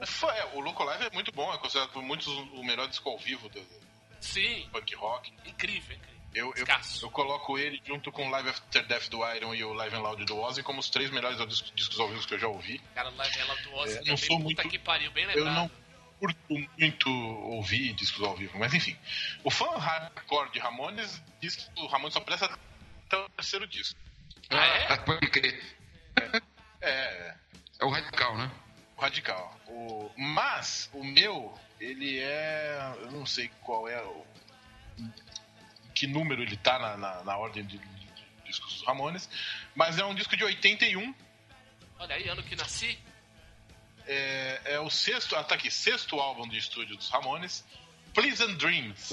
o fã- é, o Loco Live é muito bom, é considerado por muitos o melhor disco ao vivo do, Sim, punk rock. incrível, incrível. Eu, eu, eu coloco ele junto com o Live After Death do Iron e o Live and Loud do Ozzy como os três melhores discos, discos ao vivo que eu já ouvi. Cara, Live Ela do Ozzy É, não também, sou puta muito- que pariu, bem Eu lembrado. não curto muito ouvir discos ao vivo, mas enfim. O fã hardcore de Ramones diz que o Ramones só presta até o terceiro disco. Ah, é? Pode crer. É, É o radical, né? o radical. O, mas o meu, ele é. Eu não sei qual é o. Que número ele tá na, na, na ordem de, de- de discos dos Ramones, mas é um disco de 81. Olha aí, ano que nasci. É, é o sexto. Ah, tá aqui, sexto álbum de estúdio dos Ramones. Pleasant Dreams.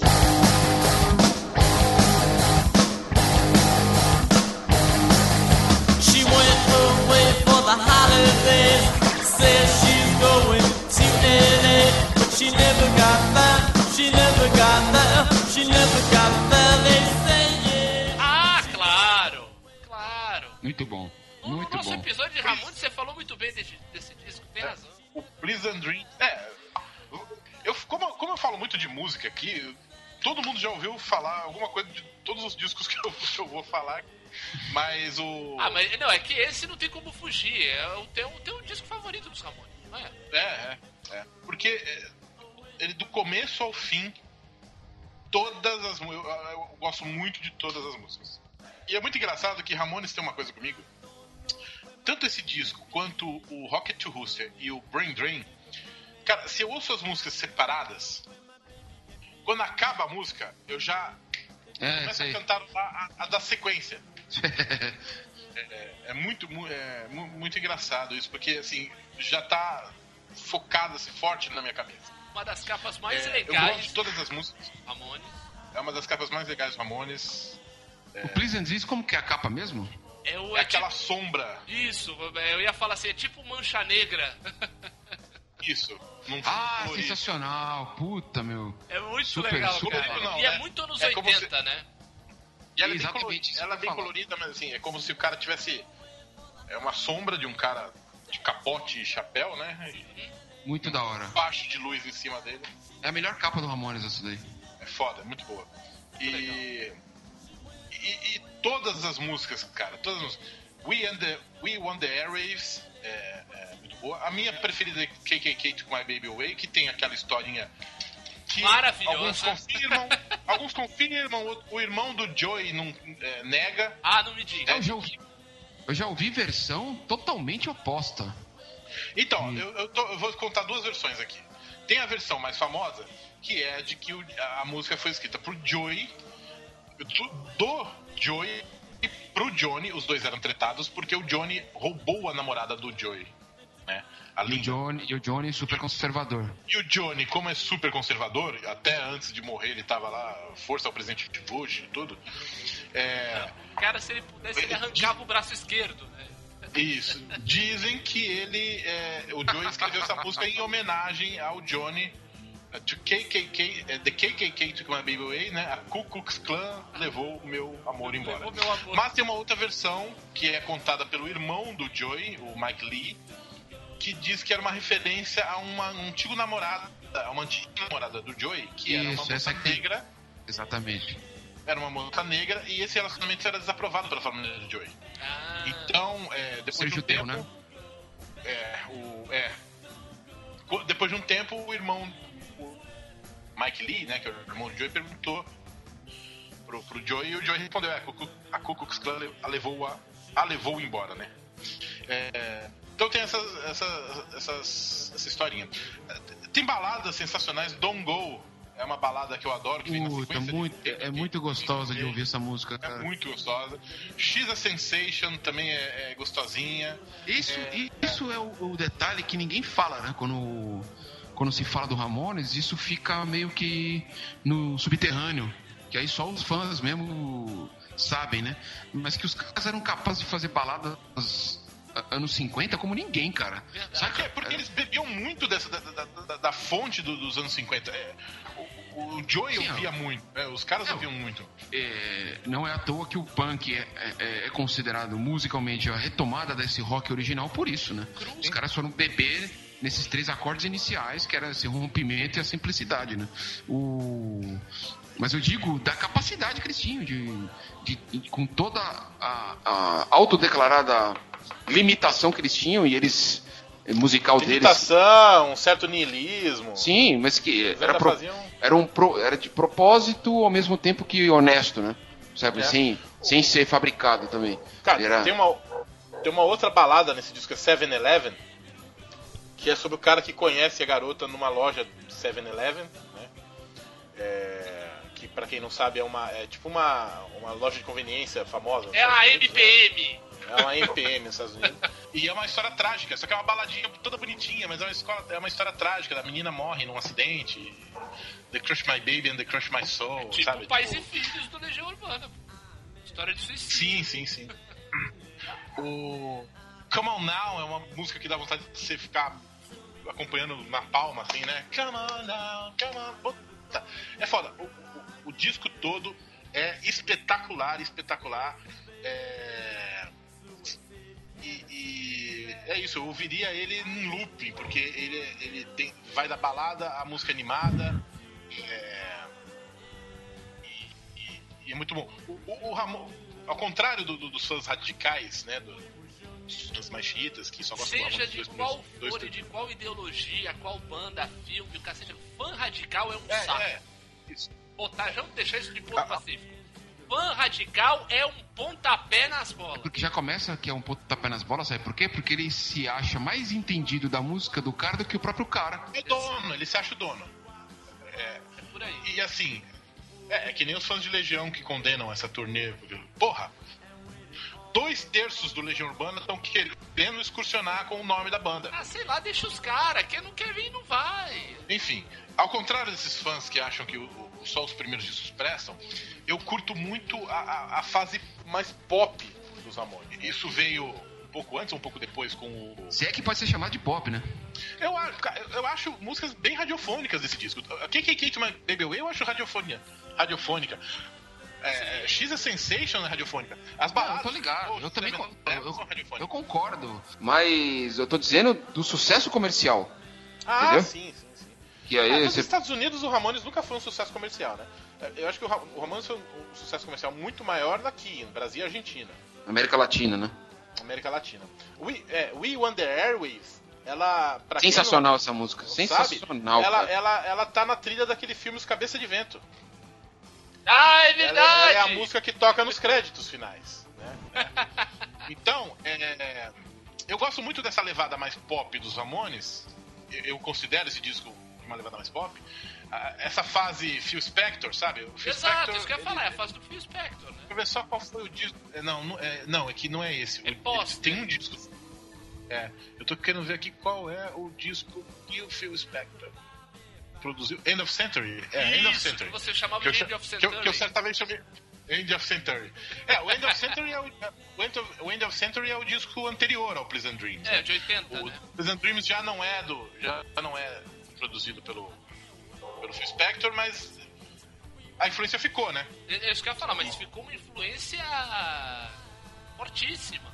The holidays. Says she's going to LA. But she never got there. She never got there. She never got there. They say yeah. Ah, claro! Claro! Muito bom. No Muito nosso bom. episódio de Ramones, você falou muito bem desse, desse disco, tem razão. O Pleasant Dreams. É. Eu, como, como eu falo muito de música aqui, todo mundo já ouviu falar alguma coisa de todos os discos que eu, que eu vou falar. Mas o. Ah, mas não, é que esse não tem como fugir. É o teu, o teu disco favorito dos Ramones, não é? É, é, é. Porque é, ele do começo ao fim, todas as eu, eu gosto muito de todas as músicas. E é muito engraçado que Ramones tem uma coisa comigo. Tanto esse disco quanto o Rocket to Rooster e o Brain Drain, cara, se eu ouço as músicas separadas, quando acaba a música, eu já É, começo a sei. cantar a, a- a da sequência. É, é muito, mu- é mu- muito engraçado isso, porque assim, já tá focado assim, forte na minha cabeça. Uma das capas mais É, eu gosto legais de todas as músicas. Ramones. É uma das capas mais legais do Ramones. O Pleasant Dreams, como que é a capa mesmo? É, o, É é aquela tipo- sombra. Isso, eu ia falar assim, é tipo mancha negra. Isso. Ah, colorido. sensacional. Puta, meu. É muito Super, legal, super cara. legal, e é né? muito anos É como 80, né? E ela é bem ela é bem colorida, mas assim, é como se o cara tivesse. É uma sombra de um cara de capote e chapéu, né? E Muito da hora. baixo de luz em cima dele. É a melhor capa do Ramones, essa daí. É foda, é muito boa. E, e, e todas as músicas, cara, todas as músicas. We, and the, We Want the Airwaves é, é muito boa. A minha preferida é KKK to My Baby Away, que tem aquela historinha que Maravilhosa. alguns confirmam, alguns confirmam, o, o irmão do Joey não, é, nega. Ah, não me diga. Eu já ouvi, eu já ouvi versão totalmente oposta. Então, eu, eu tô- eu vou contar duas versões aqui. Tem a versão mais famosa, que é de que o- a, a música foi escrita pro Joey, do, do Joey pro Johnny, os dois eram tretados, porque o Johnny roubou a namorada do Joey. Né? A E o. Johnny, e o Johnny super conservador. E o Johnny, como é super conservador, até antes de morrer ele tava lá, força ao presidente de Bush e tudo. É, Cara, se ele pudesse, ele arrancava o braço esquerdo, né? Isso. Dizem que ele. é, o Joey escreveu essa música em homenagem ao Johnny. Uh, To KKK, é, The KKK Took My Baby Away, né? A Ku Klux Klan levou o meu amor embora. Levou meu amor. Mas tem uma outra versão que é contada pelo irmão do Joey, o Mike Lee, que diz que era uma referência a uma, um antigo namorado, a uma antiga namorada do Joey, que era uma Isso, moça negra. Exatamente. Era uma moça negra e esse relacionamento era desaprovado pela família do Joey. Ah, Então, é, depois Ser de um judeu, tempo, né? É, o, é. Depois de um tempo, o irmão, Mike Lee, né, que é o irmão do Joey, perguntou pro, pro Joey e o Joey respondeu: é, a Ku a Ku Klux Klan a levou, a, a levou embora, né? É, então tem essas, essas, essas, essa historinha. Tem baladas sensacionais. Don't Go é uma balada que eu adoro. Que Puta, sequência de- muito, é muito gostosa de ouvir essa música, É cara. muito gostosa. She's a Sensation também é, é gostosinha. Isso, É, isso é o, o detalhe que ninguém fala, né? Quando, quando se fala do Ramones, isso fica meio que no subterrâneo. Que aí só os fãs mesmo sabem, né? Mas que os caras eram capazes de fazer baladas anos 50 como ninguém, cara. Sabe que é porque eles bebiam muito dessa, da, da, da- da fonte do- dos anos 50. É, o, o Joey Sim, ó. ouvia muito, é, os caras Não. ouviam muito. É, não é à toa que o punk é, é- é considerado musicalmente a retomada desse rock original por isso, né? Os caras foram beber nesses três acordes iniciais, que era esse rompimento e a simplicidade, né? O... Mas eu digo da capacidade que eles tinham, de, de- de- com toda a, a autodeclarada limitação que eles tinham, e eles, o musical deles... Limitação, um certo niilismo. Sim, mas que era, pro- faziam- era, um pro- era de propósito ao mesmo tempo que honesto, né? Sabe? É. Sem, sem ser fabricado também. Cara, Era- tem, uma, tem uma outra balada nesse disco, é 7-Eleven, que é sobre o cara que conhece a garota numa loja de 7-Eleven, né? É, que pra quem não sabe é uma é tipo uma, uma loja de conveniência famosa. É a Unidos, né? MPM. É uma MPM nos Estados Unidos. E é uma história trágica, só que é uma baladinha toda bonitinha, mas é uma, escola, é uma história trágica. A menina morre num acidente. The Crush My Baby and The Crush My Soul, Tipo sabe? pais Tipo- e filhos do Legião Urbana. História de suicídio. Sim, sim, sim. O Come On Now é uma música que dá vontade de você ficar acompanhando na palma, assim, né? Come on now, come on. Puta. É foda. O, o- o disco todo é espetacular, espetacular. É... E, e é isso, eu ouviria ele num looping, porque ele, ele tem, vai da balada à música animada. É... E, e- e é muito bom. O, o, o Ramon, ao contrário do- do- dos fãs radicais, né? do- dos fãs mais chiitas, que só gostam do Seja de dois qual dois for e de qual ideologia, qual banda, filme, o cacete. Fã radical é um É, saco. é. Isso. Botar, vamos deixar isso de ponto Ah, ah. pacífico. Fã radical é um pontapé nas bolas. Porque já começa que é um pontapé nas bolas, sabe por quê? Porque ele se acha mais entendido da música do cara do que o próprio cara. É dono, ele se acha o dono. É por aí. E assim, é, é que nem os fãs de Legião que condenam essa turnê. porque, Porra! Dois terços do Legião Urbana estão querendo excursionar com o nome da banda. Ah, sei lá, deixa os caras. Quem não quer vir, não vai. Enfim, ao contrário desses fãs que acham que o- o- só os primeiros discos prestam, eu curto muito a, a- a fase mais pop dos Ramones. Isso veio um pouco antes ou um pouco depois com o. Se é que pode ser chamado de pop, né? Eu, acho- eu acho músicas bem radiofônicas desse disco. Quem que Kate My Baby Away eu acho radiofonia, radiofônica. É, X a Sensation é radiofônica. As Não, baladas. eu tô ligado, pô, eu também con- eu-. Eu concordo. Mas eu tô dizendo do sucesso comercial. Ah, Entendeu? sim, sim, sim. Que Ah, aí nos você. Estados Unidos o Ramones nunca foi um sucesso comercial, né? Eu acho que o Ra- o Ramones foi um sucesso comercial muito maior daqui, no Brasil e Argentina, América Latina, né? América Latina. We, é, We Want The Airwaves, ela... Sensacional essa música. não Sensacional. sabe, ela, cara. ela, ela tá na trilha daquele filme Os Cabeça de Vento. Ah, é verdade. ela é a música que toca nos créditos finais. Né? Então, é, eu gosto muito dessa levada mais pop dos Ramones. Eu, eu considero esse disco uma levada mais pop. Ah, Essa fase Phil Spector, sabe? O Phil Exato, Spector, isso que eu ia ele- falar. É a fase do Phil Spector, né? Deixa eu ver só qual foi o disco. é, Não, não é, não, é que não é esse. É pós, Tem né? um disco. É, eu tô querendo ver aqui qual é o disco que o Phil Spector produziu. End of Century. É, End of Isso, Century. que você chamava Que de End of que eu- que eu Century. certamente chamei. End of Century. É, o End of Century é o, o, End of, o End of Century é o disco anterior ao Pleasant Dreams. É, né? de 80, O né? Pleasant Dreams já não é do. já não é produzido pelo, pelo Phil Spector, mas a influência ficou, né? É isso que eu ia falar, mas ficou uma influência fortíssima.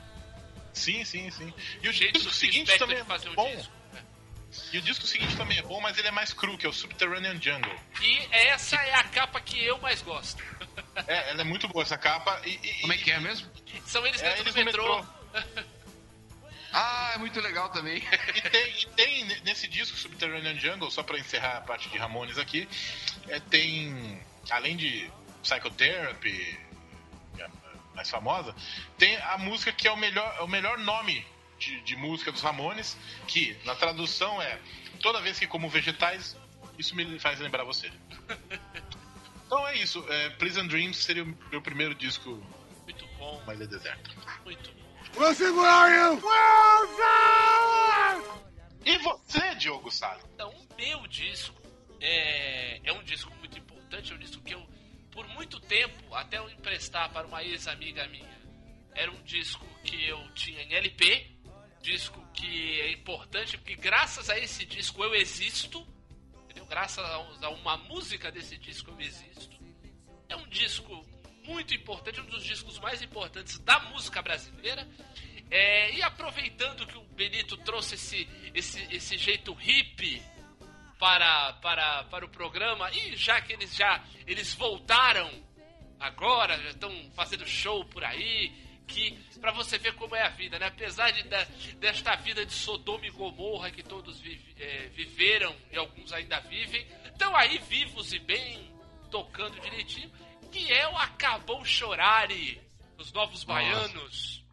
Sim, sim, sim. E o jeito do seguinte também é fazer o bom. disco. E o disco seguinte também é bom, mas ele é mais cru, que é o Subterranean Jungle. E essa é a capa que eu mais gosto. É, ela é muito boa essa capa. E, e- Como é que é mesmo? São eles É, dentro eles do metrô. metrô. Ah, é muito legal também. E tem, e tem ne- nesse disco Subterranean Jungle, só pra encerrar a parte de Ramones aqui, é, tem, além de Psychotherapy, é a mais famosa, tem a música que é o melhor, é o melhor nome de, de música dos Ramones, que na tradução é Toda vez que como vegetais, isso me faz lembrar você. Então é isso, é, Prison Dreams seria o meu primeiro disco Muito bom, mais é deserto. muito bom. E você, Diogo? Salles. Então, o meu disco é, é um disco muito importante, é um disco que eu, por muito tempo, até eu emprestar para uma ex-amiga minha, era um disco que eu tinha em LP, disco que é importante, porque graças a esse disco eu existo, entendeu? Graças a, uma música desse disco eu existo. É um disco muito importante, um dos discos mais importantes da música brasileira. É, e aproveitando que o Benito trouxe esse, esse, esse jeito hippie para, para, para o programa, e já que eles já eles voltaram agora, já estão fazendo show por aí, que para você ver como é a vida, né? Apesar de, da- desta vida de Sodoma e Gomorra que todos vive- é, viveram e alguns ainda vivem, estão aí vivos e bem, tocando direitinho, que é o Acabou Chorare, os Novos Baianos.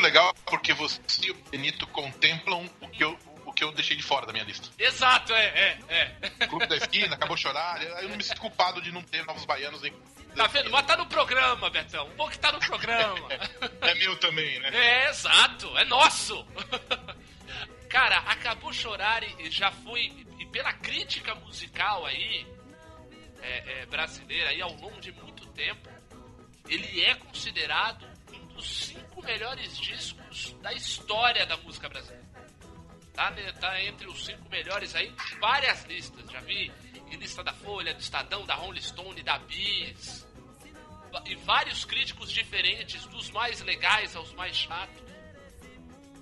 Muito legal porque você e o Benito contemplam o que eu, o que eu deixei de fora da minha lista. Exato, é, é, é. Clube da Esquina, acabou chorar. Eu não me sinto culpado de não ter novos baianos em. Tá vendo? Mas tá no programa, Betão. O bom que tá no programa. É meu também, né? É, exato, é nosso. Cara, Acabou Chorar e já foi, e pela crítica musical aí, é, é, brasileira aí ao longo de muito tempo, ele é considerado um dos cinco melhores discos da história da música brasileira. Tá, né, tá entre os cinco melhores aí várias listas. Já vi em lista da Folha, do Estadão, da Rolling Stone, da Bis. E vários críticos diferentes, dos mais legais aos mais chatos.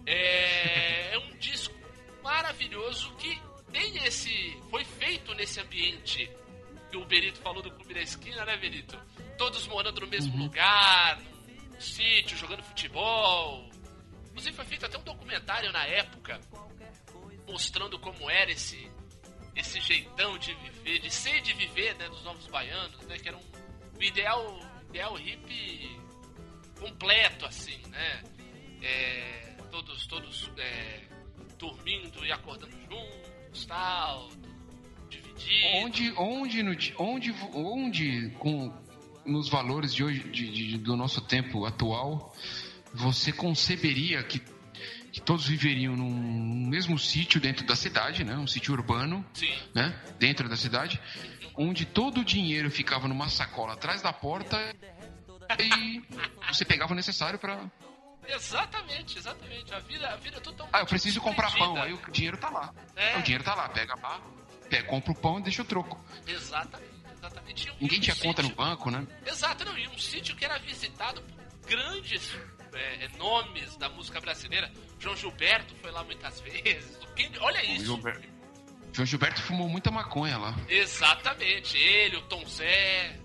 É, é um disco maravilhoso que tem esse. Foi feito nesse ambiente que o Benito falou do Clube da Esquina, né, Benito? Todos morando no mesmo lugar, num sítio, jogando futebol. Inclusive foi feito até um documentário na época mostrando como era esse esse jeitão de viver, de ser de viver, né, dos novos baianos, né, que era um, um ideal, ideal hippie completo, assim, né, é, todos, todos é, dormindo e acordando juntos, tal, dividido. Onde, onde, no, onde, onde com, nos valores de hoje, de- de- do nosso tempo atual, você conceberia que, que todos viveriam num mesmo sítio dentro da cidade, né? Um sítio urbano, Sim. né? Dentro da cidade, onde todo o dinheiro ficava numa sacola atrás da porta e você pegava o necessário para Exatamente, exatamente. A vida, a vida é totalmente Ah, eu preciso comprar pão, aí o dinheiro tá lá. É. O dinheiro tá lá, pega lá, pega, compra o pão e deixa o troco. Exatamente, exatamente. Um- Ninguém tinha conta no sítio- banco, né? Exato, não, e um sítio que era visitado por grandes é, nomes da música brasileira. João Gilberto foi lá muitas vezes. Quem- olha isso. Gilberto- João Gilberto fumou muita maconha lá. Exatamente, ele, o Tom Zé.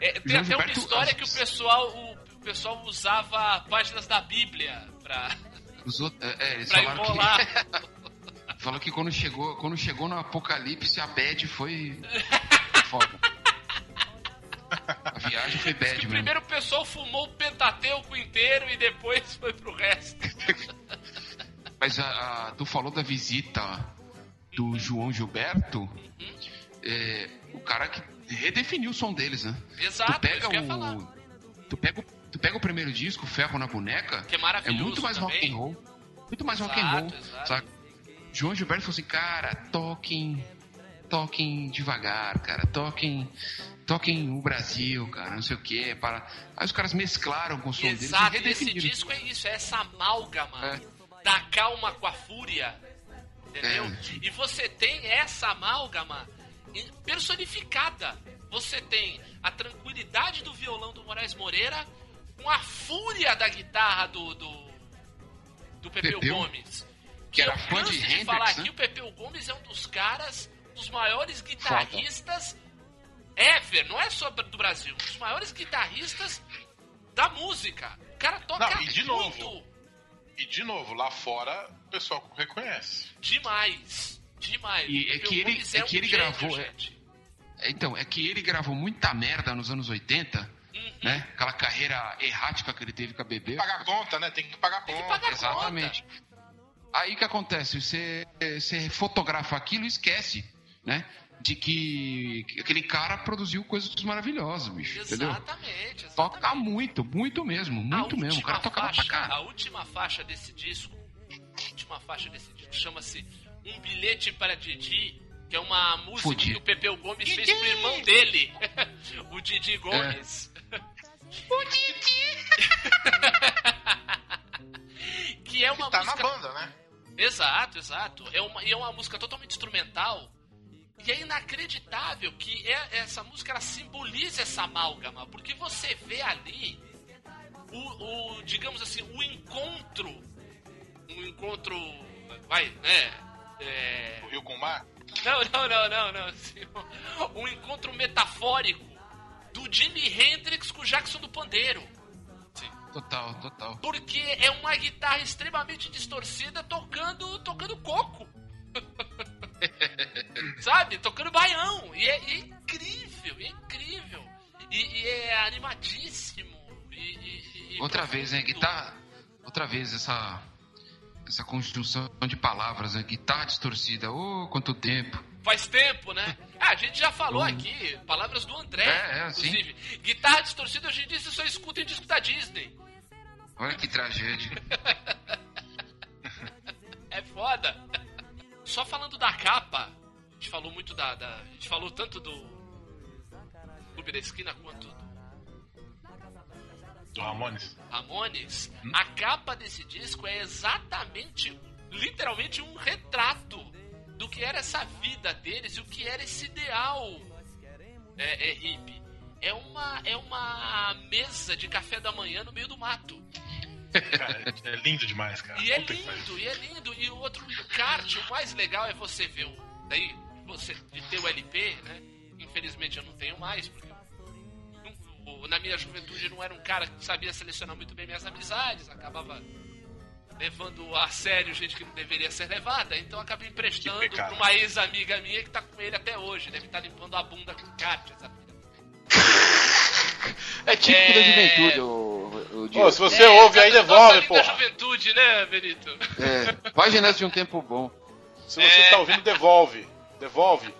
É, tem João até uma Gilberto, história as- que o pessoal, o, o pessoal usava páginas da Bíblia pra, outros, é, é, pra enrolar. que, falou que quando chegou, quando chegou no apocalipse, a bad foi foda. A viagem foi bad mesmo. Primeiro o pessoal fumou o Pentateuco inteiro e depois foi pro resto. Mas a, a- tu falou da visita do João Gilberto, é, o cara que redefiniu o som deles, né? Exato, tu pega o. Tu pega, o- tu pega o primeiro disco, Ferro na Boneca, Que é é maravilhoso muito mais rock também. and roll. Muito mais rock and Exato, roll. exato. Sabe? João Gilberto falou assim, cara, toquem. Toquem devagar, cara. Toquem. Toquem o Brasil, cara, não sei o que. Para... Aí os caras mesclaram com o som deles e Exato, esse disco é isso, é essa amálgama É. da calma com a fúria. Entendeu? É. E você tem essa amálgama personificada. Você tem a tranquilidade do violão do Moraes Moreira com a fúria da guitarra do, do, do Pepeu, Pepeu, Gomes. Que era eu fã de Hendrix, falar né? aqui, o Pepeu Gomes é um dos caras, dos maiores guitarristas ever, não é só do Brasil, um dos maiores guitarristas da música. O cara toca Não, e de muito novo. E de novo, lá fora o pessoal reconhece. demais. Demais. E é que ele- é um que ele gênio, gravou, é- gente. Então, é que ele gravou muita merda nos anos 80 né? Aquela carreira errática que ele teve com a bebê. Pagar conta, né? Tem que pagar Tem que conta. pagar Exatamente. Aí o que acontece? Você, você fotografa aquilo e esquece, né? De que que aquele cara produziu coisas maravilhosas, bicho. Entendeu? Exatamente, exatamente. Toca muito, muito mesmo, muito a mesmo. O cara tocava faixa, pra A cá. última faixa desse disco, a última faixa desse disco chama-se Um Bilhete para Didi, que é uma música que o Pepeu Gomes fez pro irmão dele, o Didi Gomes. que é uma Tá música na banda, né? Exato, exato. É uma, e é uma música totalmente instrumental. E é inacreditável que é- essa música ela simboliza essa amálgama, porque você vê ali o, o, digamos assim, o encontro, um encontro, vai, né? É, O Rio com o Mar. não, não, não, não, não. assim, um encontro metafórico do Jimi Hendrix com o Jackson do Pandeiro. Total, total. Porque é uma guitarra extremamente distorcida tocando, tocando coco. Sabe? Tocando baião. E é, é incrível, é incrível. E, e é animadíssimo. E, e- Outra vez, profundo. Guitarra. Outra vez, essa. Essa conjunção de palavras, né? Guitarra distorcida. Ô, quanto tempo. Faz tempo, né? Ah, a gente já falou Hum. aqui, palavras do André, É, é, sim. inclusive. Guitarra distorcida hoje em dia você só escuta em disco da Disney. Olha que tragédia. É foda. Só falando da capa, a gente falou muito da. da- a gente falou tanto do Clube da Esquina quanto do Ramones. Ramones. A capa desse disco é exatamente, literalmente, um retrato do que era essa vida deles e o que era esse ideal é, é, hippie. É uma, é uma mesa de café da manhã no meio do mato. Cara, é lindo demais, cara. E é lindo, e é lindo. E o outro encarte, o mais legal é você ver o. Daí, você de ter o LP, né? Infelizmente eu não tenho mais, porque na minha juventude não era um cara que sabia selecionar muito bem minhas amizades, acabava levando a sério gente que não deveria ser levada, então acabei emprestando pra uma ex-amiga minha que tá com ele até hoje, deve estar limpando a bunda com encarte, essa. É típico É. da juventude, o, o, se você ouve aí, essa- devolve, linda porra. juventude, né, Benito? É, páginas de um tempo bom. Se você tá ouvindo, devolve. Devolve.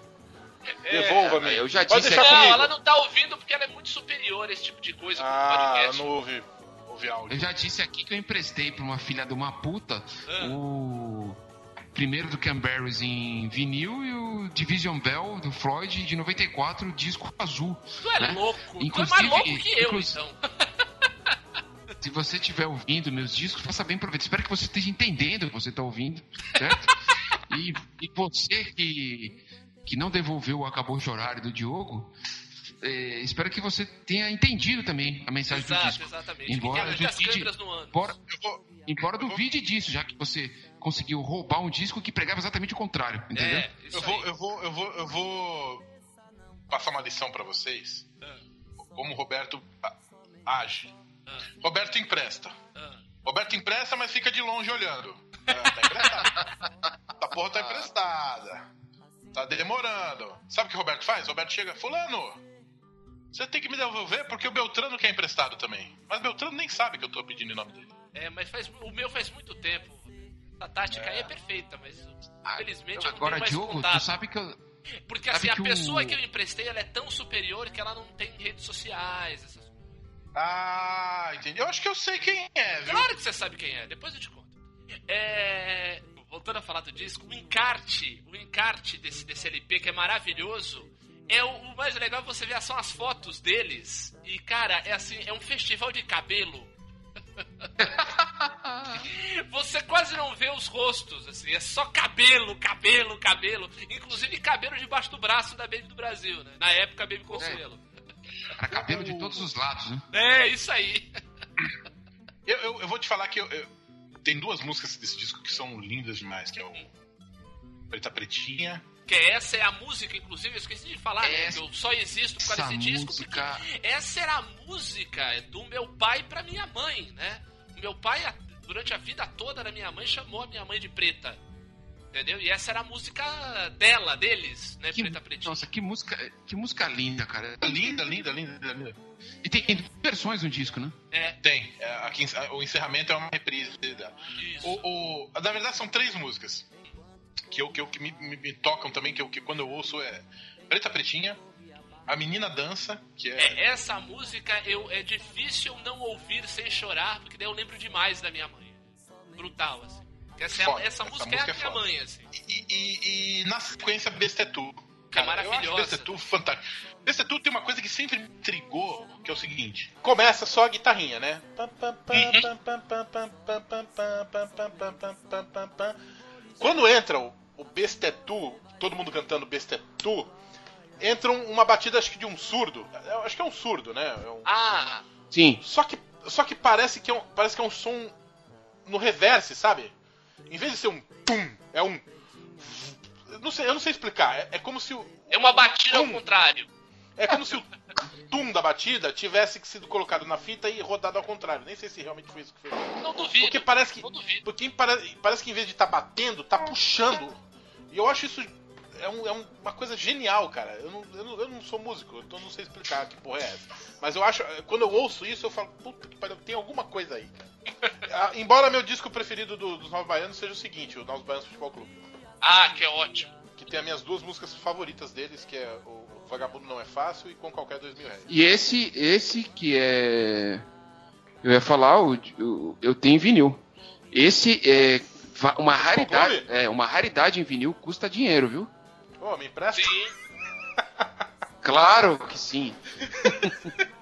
Devolva-me. eu já Pode disse deixar Não, ela não tá ouvindo porque ela é muito superior a esse tipo de coisa Ah, podcast. não ouve, ouve áudio. Eu já disse aqui que eu emprestei pra uma filha de uma puta Ah. o primeiro do Canberries em vinil e o Division Bell do Floyd de 94, disco azul. Tu é né? louco. Tu é Inclusive- mais louco que eu, então. Se você estiver ouvindo meus discos, faça bem proveito. Espero que você esteja entendendo o que você está ouvindo, certo? e, e você que, que não devolveu o Acabou de Horário do Diogo, é, espero que você tenha entendido também a mensagem do Exato, disco. exatamente. Embora duvide-. Embora, vou, embora duvide disso, já que você conseguiu roubar um disco que pregava exatamente o contrário, entendeu? É, eu vou, eu vou, eu vou, eu vou passar uma lição pra vocês. Como o Roberto age. Ah. Roberto empresta. Ah. Roberto empresta, mas fica de longe olhando. É, tá emprestado. Essa porra tá emprestada. Tá demorando. Sabe o que o Roberto faz? O Roberto chega, fulano, você tem que me devolver porque o Beltrano quer emprestado também. Mas o Beltrano nem sabe que eu tô pedindo em nome dele. É, mas faz, o meu faz muito tempo. A tática aí é perfeita, mas infelizmente eu não Agora, tenho mais Diogo, contato. tu sabe que eu, Porque sabe assim, a que o- pessoa que eu emprestei ela é tão superior que ela não tem redes sociais, essas coisas. Ah, entendi. Eu acho que eu sei quem é, viu? Claro que você sabe quem é, depois eu te conto. É, Voltando a falar do disco, o encarte, o encarte desse, desse LP que é maravilhoso, é o, o mais legal é você ver são as fotos deles. E, cara, é assim, é um festival de cabelo. Você quase não vê os rostos, assim, é só cabelo, cabelo, cabelo. Inclusive cabelo debaixo do braço da Baby do Brasil, né? Na época, Baby Consuelo. era cabelo de todos os lados, né? É, isso aí. Eu, eu, eu vou te falar que eu, eu- tem duas músicas desse disco que são lindas demais, que é o Preta Pretinha. Que essa é a música, inclusive, eu esqueci de falar, né? Essa- Que eu só existo por causa desse disco. música- Porque essa era a música do meu pai pra minha mãe, né? O meu pai, durante a vida toda da minha mãe, chamou a minha mãe de preta. Entendeu? E essa era a música dela, deles, né? Que- Preta Pretinha. Nossa, que música, que música linda, cara. Linda, linda, linda, linda. E tem versões no disco, né? É, Tem. É, aqui, o encerramento é uma reprise dela. isso. O, o- na verdade, são três músicas que, eu, que, eu, que me, me- me tocam também, que, eu, que quando eu ouço é Preta Pretinha, A Menina Dança, que é. É, essa música eu, é difícil não ouvir sem chorar, porque daí eu lembro demais da minha mãe. Brutal, assim. Essa, é a- Foda, essa essa música música é é a minha foda. mãe, assim. E, e- e na sequência, Bestetu. Que é Cara, eu acho maravilhosa. Bestetu fantástico. Bestetu tem uma coisa que sempre me intrigou, que é o seguinte. Começa só a guitarrinha, né? Quando entra o, o Bestetu, todo mundo cantando Bestetu, entra um- uma batida acho que de um surdo. Eu acho que é um surdo, né? É um- Ah, Sim. Só que, só que parece que é um, parece que é um som no reverse, sabe? Em vez de ser um tum, é um eu não sei, eu não sei explicar. É, é como se o é uma batida ao Tum. contrário. É como se o tum da batida tivesse sido colocado na fita e rodado ao contrário. Nem sei se realmente foi isso que fez. Não duvido. Porque parece que porque parece, que em vez de estar batendo, tá puxando. E eu acho isso é, um- é um- uma coisa genial, cara. Eu não, eu, não, eu não sou músico, então não sei explicar que porra é essa. Mas eu acho, quando eu ouço isso, eu falo, puta que pariu, tem alguma coisa aí, cara. Ah, embora meu disco preferido do- dos Novos Baianos seja o seguinte, o Novos Baianos Futebol Clube. Ah, que ótimo. Que tem as minhas duas músicas favoritas deles, que é o Vagabundo Não É Fácil e Com Qualquer Dois Mil Réis. E esse, esse que é. Eu ia falar, o, o- eu tenho vinil. Esse é uma raridade. É, uma raridade em vinil custa dinheiro, viu? Ô, me empresta? Sim. Claro que sim.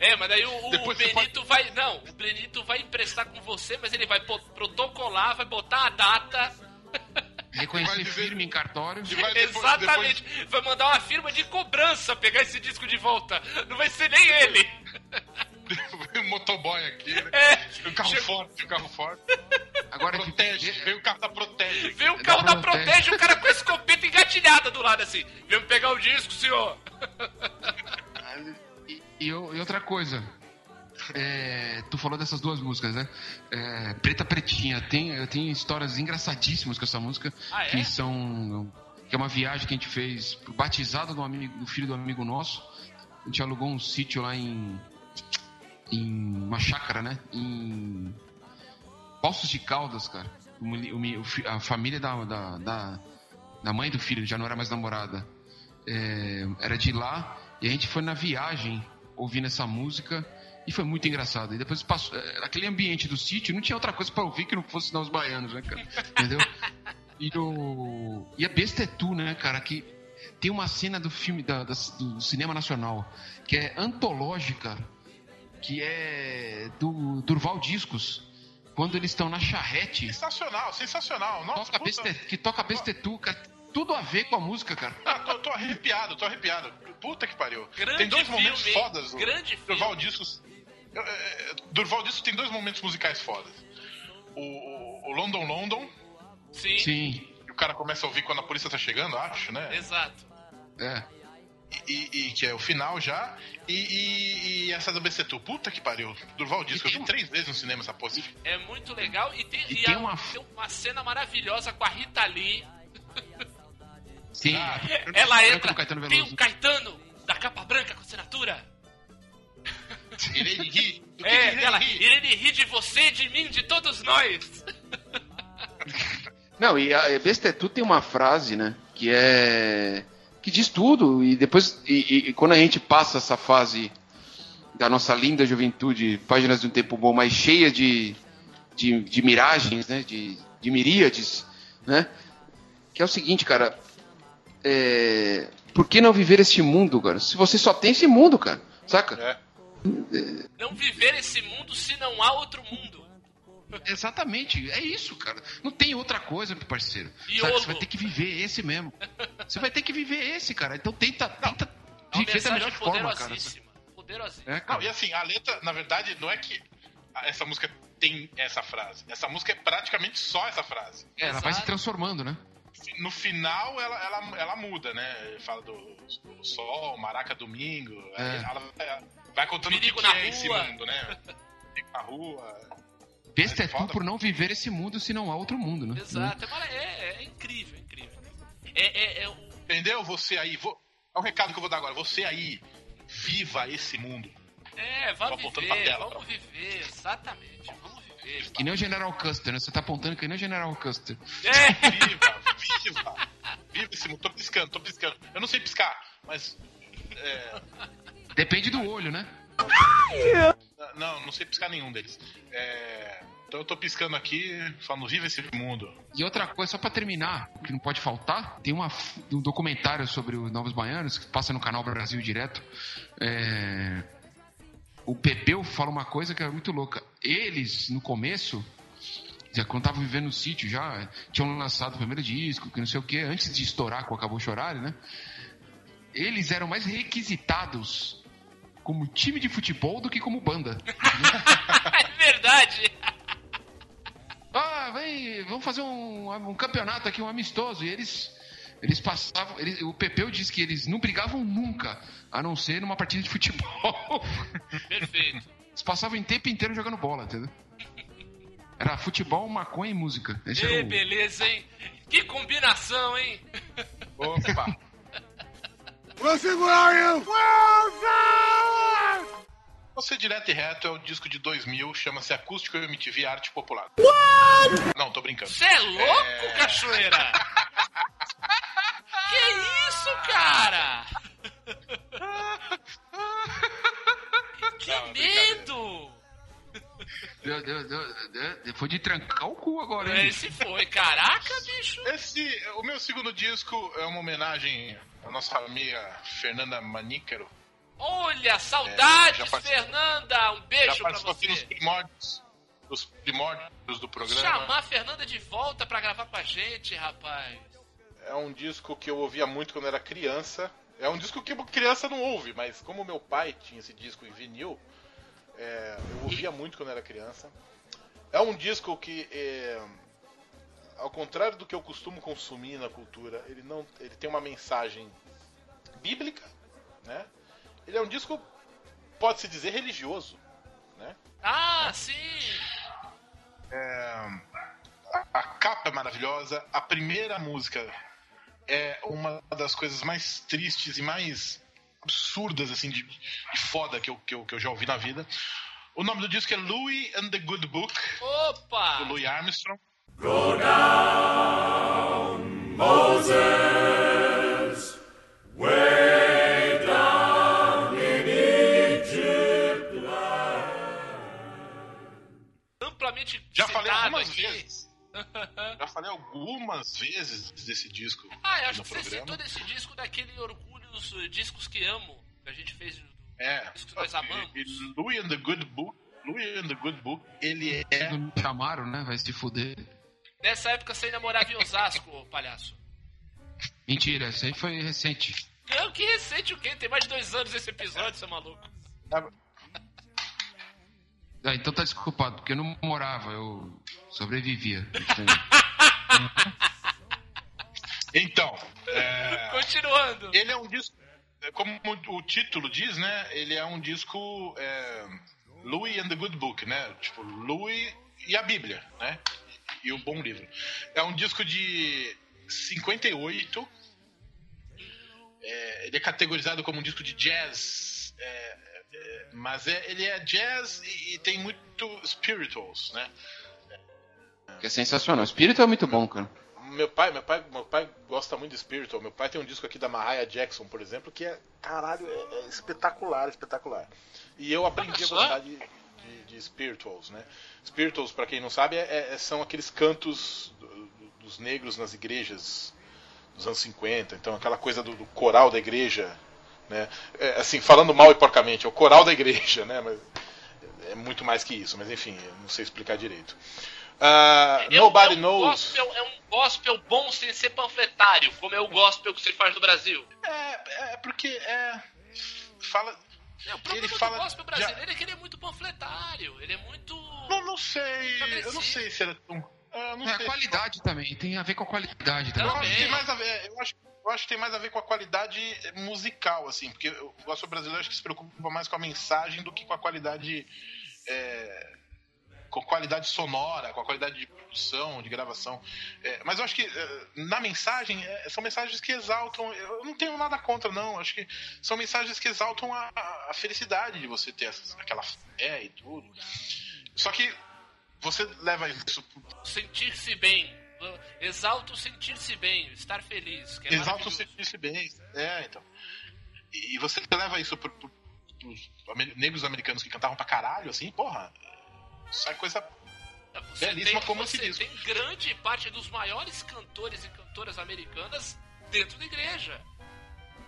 É, mas daí o, o Benito vai. Não, o Benito vai emprestar com você, mas ele vai protocolar, vai botar a data. Reconhecer firme em cartório. Vai depois- Exatamente. Vai mandar uma firma de cobrança pegar esse disco de volta. Não vai ser nem ele. Um motoboy aqui, né? É. O carro forte, o carro forte. Agora que Protege, vem o carro da Protege. Vem o Da carro da Protege. Protege, o cara com a escopeta engatilhada do lado assim. Vem pegar o disco, senhor. E, e e outra coisa. É, tu falou dessas duas músicas, né? É, Preta Pretinha. Tem, eu tenho histórias engraçadíssimas com essa música. Ah, é? Que são. Que é uma viagem que a gente fez batizado do, amigo, do filho do amigo nosso. A gente alugou um sítio lá em. Em uma chácara, né? Em. Poços de Caldas, cara. O o a família da, da, da, da mãe do filho, já não era mais namorada. É, era de lá. E a gente foi na viagem ouvindo essa música. E foi muito engraçado. E depois passou. é, Naquele ambiente do sítio, não tinha outra coisa pra ouvir que não fosse senão os baianos, né, cara? Entendeu? E, o... e a besta é tu, né, cara? Que tem uma cena do filme da, da- do cinema nacional que é antológica, que é do Durval Discos. Quando eles estão na charrete, Sensacional, sensacional. Nossa, toca besta, que toca bestetu, cara. Tudo a ver com a música, cara. Ah, tô, tô arrepiado, tô arrepiado. Puta que pariu. Grande tem dois momentos filme, hein? fodas. do Grande Durval filme. Discos. Eu- é, Durval Discos tem dois momentos musicais fodas. O, o- London London, Sim, Sim, que o cara começa a ouvir quando a polícia tá chegando, acho, né? exato. é. E, e- que é o final já. E, e- e essa do BCTU. Puta que pariu. Durval Discos. Eu tem vi um- três vezes no cinema essa porra. É muito legal. E tem, E e tem a- uma- tem uma cena maravilhosa com a Rita Lee. Sim. Ah, Ela entra. tem o Caetano da capa branca com assinatura. Irene ri. Do que que É, Irene ela. ri? Irene ri de você, de mim, de todos nós. Não, e a Bestetu tem uma frase, né? Que é. que diz tudo. E depois. E, e- e quando a gente passa essa fase da nossa linda juventude, páginas de um tempo bom, mais cheia de, de, de miragens, né? De, de miríades, né? Que é o seguinte, cara. É, por que não viver este mundo, cara? Se você só tem esse mundo, cara. Saca? É. Não viver esse mundo se não há outro mundo. Exatamente, é isso, cara. Não tem outra coisa, meu parceiro. Você vai ter que viver esse mesmo. Você vai ter que viver esse, cara. Então tenta, tenta É uma viver da melhor forma, cara. poderosíssima. Poderosíssima. É, cara. Não, e assim, a letra, na verdade, não é que essa música tem essa frase. Essa música é praticamente só essa frase. É, ela vai se transformando, né? No final, ela, ela, ela muda, né? Fala do, do sol, maraca domingo. É. Ela vai, vai contando Perigo o que, que na é esse rua. mundo, né? Perigo na rua. Besta é tu por não viver esse mundo se não há outro mundo, né? Exato, é, é- é incrível, incrível. É, é, é o- Entendeu? Você aí. Vou... É um recado que eu vou dar agora. Você aí, viva esse mundo. é, Tô vamos apontando pra viver, tela, vamos viver, exatamente, vamos viver. Que nem o General Custer, né? Você tá apontando que nem o General Custer. É, Viva, viva. Viva esse mundo. Tô piscando, tô piscando. Eu não sei piscar, mas. é, Depende do olho, né? Não, não sei piscar nenhum deles. É, Então eu tô piscando aqui, falando viva esse mundo. E outra coisa, só pra terminar, que não pode faltar, tem uma, um documentário sobre os Novos Baianos que passa no canal Brasil direto. É, O Pepeu fala uma coisa que é muito louca. Eles, no começo, já quando estavam vivendo no sítio, já tinham lançado o primeiro disco, que não sei o que, antes de estourar com Acabou Chorar, né? Eles eram mais requisitados como time de futebol do que como banda. é verdade. Ah, vem, vamos fazer um, um campeonato aqui, um amistoso. E eles, eles passavam. eles- o Pepeu disse que eles não brigavam nunca, a não ser numa partida de futebol. Perfeito. Eles passavam o tempo inteiro jogando bola, entendeu? Era futebol, maconha e música. Esse o... beleza, hein? Que combinação, hein? Opa! We'll are you? Você direto e reto é o disco de 2000, chama-se Acústico MTV Arte Popular. Não, tô brincando. Você é louco, É. cachoeira? que isso, cara? que Não, é medo! Deu- deu- deu- deu- Foi de trancar o cu agora, hein? Esse foi, caraca, bicho. Esse, o meu segundo disco é uma homenagem à nossa amiga Fernanda Manícaro. Olha, saudades, É, participou- Fernanda. Um beijo Já pra aqui nos você. primórdios, nos primórdios do programa. Chamar a Fernanda de volta pra gravar com a gente, rapaz. É um disco que eu ouvia muito quando era criança. É um disco que criança não ouve, mas como meu pai tinha esse disco em vinil, é, eu ouvia muito quando era criança. É um disco que, é, ao contrário do que eu costumo consumir na cultura, ele não, ele tem uma mensagem bíblica, né? Ele é um disco, pode-se dizer, religioso, né? Ah, sim. É, a, a capa é maravilhosa. A primeira música é uma das coisas mais tristes e mais absurdas, assim, de, de foda que eu, que, eu, que eu já ouvi na vida. O nome do disco é Louis and the Good Book, Opa! do Louis Armstrong. Amplamente Já falei algumas aqui. vezes. Já falei algumas vezes desse disco Ah, eu acho no que você programa. citou desse disco daquele Orgulhos eh, Discos que Amo, que a gente fez. É. Disco que nós amamos. Louis and the Good Book. Louis and the Good Book, ele é. Não me chamaram, né? Vai se fuder. Nessa época você ainda morava em Osasco, palhaço. Mentira, isso aí foi recente. Não, que recente o quê? Tem mais de dois anos esse episódio, seu maluco. Ah, então tá desculpado, porque eu não morava, eu sobrevivia. Então, é, Continuando. ele é um disco, é, como o título diz, né? Ele é um disco é, Louis and the Good Book, né? Tipo, Louis e a Bíblia, né? E o bom livro. É um disco de 58. É, ele é categorizado como um disco de jazz, é, é, mas é- ele é jazz e, e tem muito spirituals, né? Que é sensacional. O espírito é muito bom, cara. Meu pai, meu pai, meu pai gosta muito de Spiritual. Meu pai tem um disco aqui da Mariah Jackson, por exemplo, que é caralho, é, é espetacular, espetacular. E eu aprendi a gostar de, de, de Spirituals, né? Spirituals, pra quem não sabe, é- é- são aqueles cantos do- do- dos negros nas igrejas dos anos 50. Então, aquela coisa do, do coral da igreja, né? É, assim, falando mal e porcamente, é o coral da igreja, né? Mas é muito mais que isso, mas enfim, não sei explicar direito. Ah, É um- Nobody é um Knows. Gospel, é um gospel bom sem ser panfletário, como é o gospel que você faz no Brasil. É, é porque é. Fala. É, o problema Ele fala do gospel brasileiro é que ele é muito panfletário. Ele é muito. Não, não sei. Eu não sei se era tão. É, eu não É a qualidade também, tem a ver com a qualidade Eu também. acho que tem mais a ver. Eu acho, eu acho que tem mais a ver com a qualidade musical, assim, porque o gospel brasileiro acho que se preocupa mais com a mensagem do que com a qualidade é, com qualidade sonora, com a qualidade de produção, de gravação. É, mas eu acho que é, na mensagem é, são mensagens que exaltam. Eu não tenho nada contra, não. Acho que são mensagens que exaltam a, a felicidade de você ter aquela fé e tudo. Só que você leva isso. Sentir-se bem. Exalta o sentir-se bem, estar feliz. Que é Exalta o maravilhoso. sentir-se bem. É, então. E você leva isso pro, pro, negros americanos que cantavam pra caralho, assim, porra. Isso é coisa Você belíssima tem, como você esse disco. tem grande parte dos maiores cantores e cantoras americanas dentro da igreja.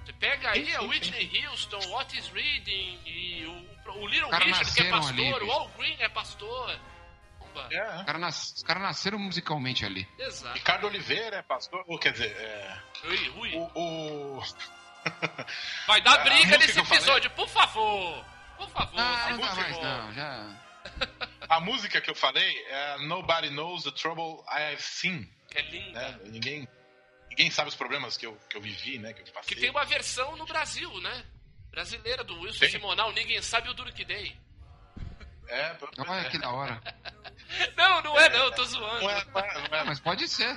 Você pega aí Sim, a sim, Whitney Houston, o Otis Reading e o, o Little Cara, Richard, que é pastor, ali, o. Al Green é pastor. É. Os caras nas- caras nasceram musicalmente ali. Exato. Ricardo Oliveira é pastor. Ou, quer dizer, é, Ui, ui. o, o- Vai dar a briga nesse episódio, por favor. Por favor, Ah, sem não dá mais não, já... a música que eu falei é Nobody Knows the Trouble I've Seen. Que é linda. Né? Ninguém, ninguém sabe os problemas que eu, que eu vivi, né? Que eu passei. Que tem uma versão no Brasil, né? Brasileira do Wilson Tem? Simonal, ninguém sabe o duro que dei. É, Olha é. que da hora. Não, não é não, tô zoando. Não é, não é, não é. Ah, mas pode ser.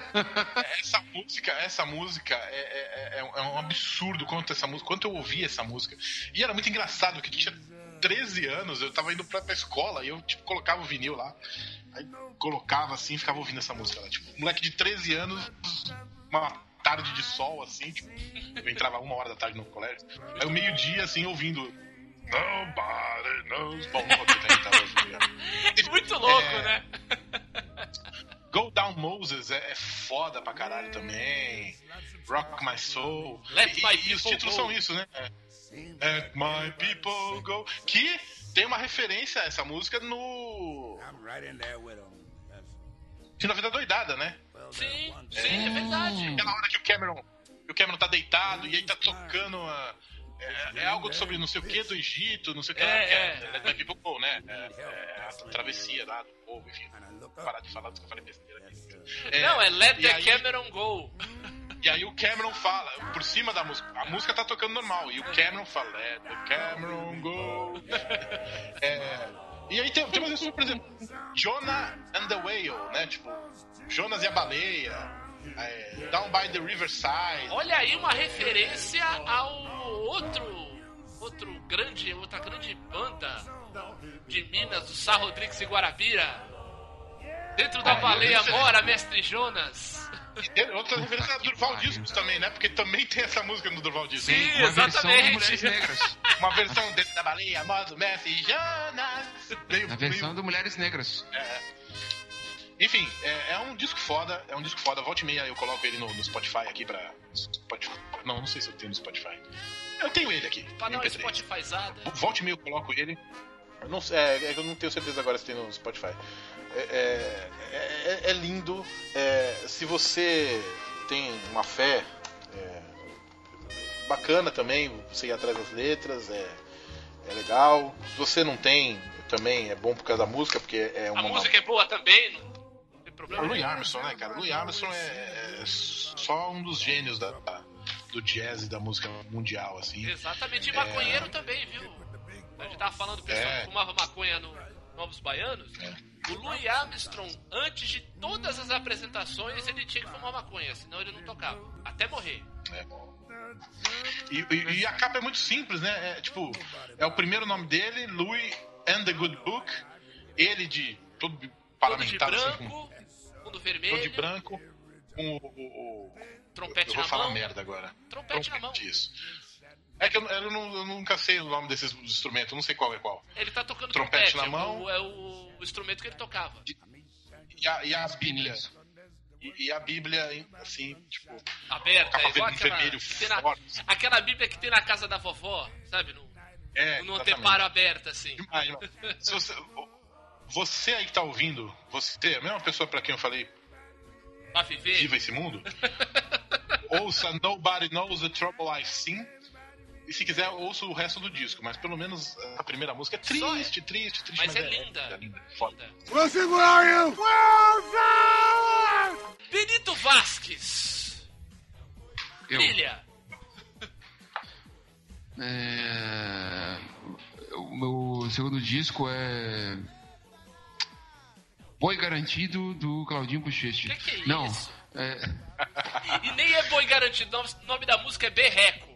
essa música, essa música é, é, é- é um absurdo quanto essa música, quanto eu ouvi essa música. E era muito engraçado, eu tinha 13 anos, eu tava indo pra, pra escola e eu tipo, colocava o vinil lá. Aí colocava assim e ficava ouvindo essa música lá. Tipo, um moleque de 13 anos, uma tarde de sol, assim, tipo, eu entrava uma hora da tarde no colégio. Aí o meio-dia, assim, ouvindo. Nobody knows. Bom, não vou tentar imitar hoje, obrigado. Muito louco, É. né? Go Down Moses é, é foda pra caralho também. Rock My Soul. Let e, My e os títulos Go. são isso, né? É. Let My People Go. Que tem uma referência a essa música no. I'm right in there with him. De Vida Doidada, né? Sim, sim, é verdade. Aquela hora que o Cameron. O Cameron tá deitado e aí tá tocando a. É, é algo sobre não sei o que do Egito, não sei o que. É, é. Let My People Go, né? É, é a travessia lá do povo, enfim. Vou parar de falar do que eu falei besteira aqui. Não, é Let the aí- Cameron Go. E aí o Cameron fala, por cima da música, a música tá tocando normal, e o Cameron fala, Let the Cameron go. É, e aí tem, tem umas por exemplo, Jonah and the Whale, né? Tipo, Jonas e a baleia, é, Down by the Riverside. Olha aí uma referência ao outro outro grande, outra grande banda de Minas, do Sá Rodrigues e Guarabira. Dentro da baleia mora Mestre Jonas. Outra referência a Durval Discos também, né? Porque também tem essa música no Durval Discos. Sim, Uma versão exatamente. Mulheres Negras. Uma versão dentro da baleia, modo Messi Jonas. Meio, A versão meio- do Mulheres Negras. Enfim, é, é um disco foda, é um disco foda. Volta e meia eu coloco ele no, no Spotify aqui pra. Spotify. Não, não sei se eu tenho no Spotify. Eu tenho ele aqui. Pra MP3. Spotifyzada. Volta e meia eu coloco ele. Eu Não, é, é que eu não tenho certeza agora se tem no Spotify. É, é- é- é lindo. é, se você tem uma fé é, bacana também, você ir atrás das letras, é, é legal. Se você não tem, também é bom por causa da música, porque é A uma. música é boa também, não tem O problema. Louis. Armstrong, né, cara? Louis Armstrong é, é só um dos gênios da, da- do jazz e da música mundial, assim. Exatamente, e maconheiro também, viu? A gente tava falando do pessoal É. que fumava maconha no Novos Baianos. O Louis Armstrong, antes de todas as apresentações, ele tinha que fumar maconha, senão ele não tocava. Até morrer. É. E, e- e a capa é muito simples, né? É, tipo, é o primeiro nome dele, Louis and the Good Book. Ele de todo Todo de assim, com branco, fundo todo de vermelho, branco, com o. o- o- trompete eu vou na falar mão. merda agora. Trompete na mão. Isso. É que eu, eu não- eu nunca sei o nome desses instrumentos, não sei qual é qual. Ele tá tocando Trompete trompete, na é mão. o- é o, instrumento que ele tocava. E a, e a Bíblia. E, e a Bíblia, assim, tipo, Aberta, capa é igual aquela, vermelho na- forte. aquela bíblia que tem na casa da vovó, sabe? No, É, no anteparo aberto, assim. Demais. Se você, você aí que tá ouvindo, você, a mesma pessoa pra quem eu falei, Pra viver. viva esse mundo, ouça Nobody Knows the Trouble I've Seen. E se quiser, ouça o resto do disco, mas pelo menos a primeira música é é. triste, triste, triste. Mas é linda. É, linda. Foda. Segurar you! Benito Vasquez. Eu. Brilha. É, O meu segundo disco é. Boi Garantido do Claudinho Bochecha. Que que é Não, isso? é, E nem é boi garantido. O nome da música é Berreco.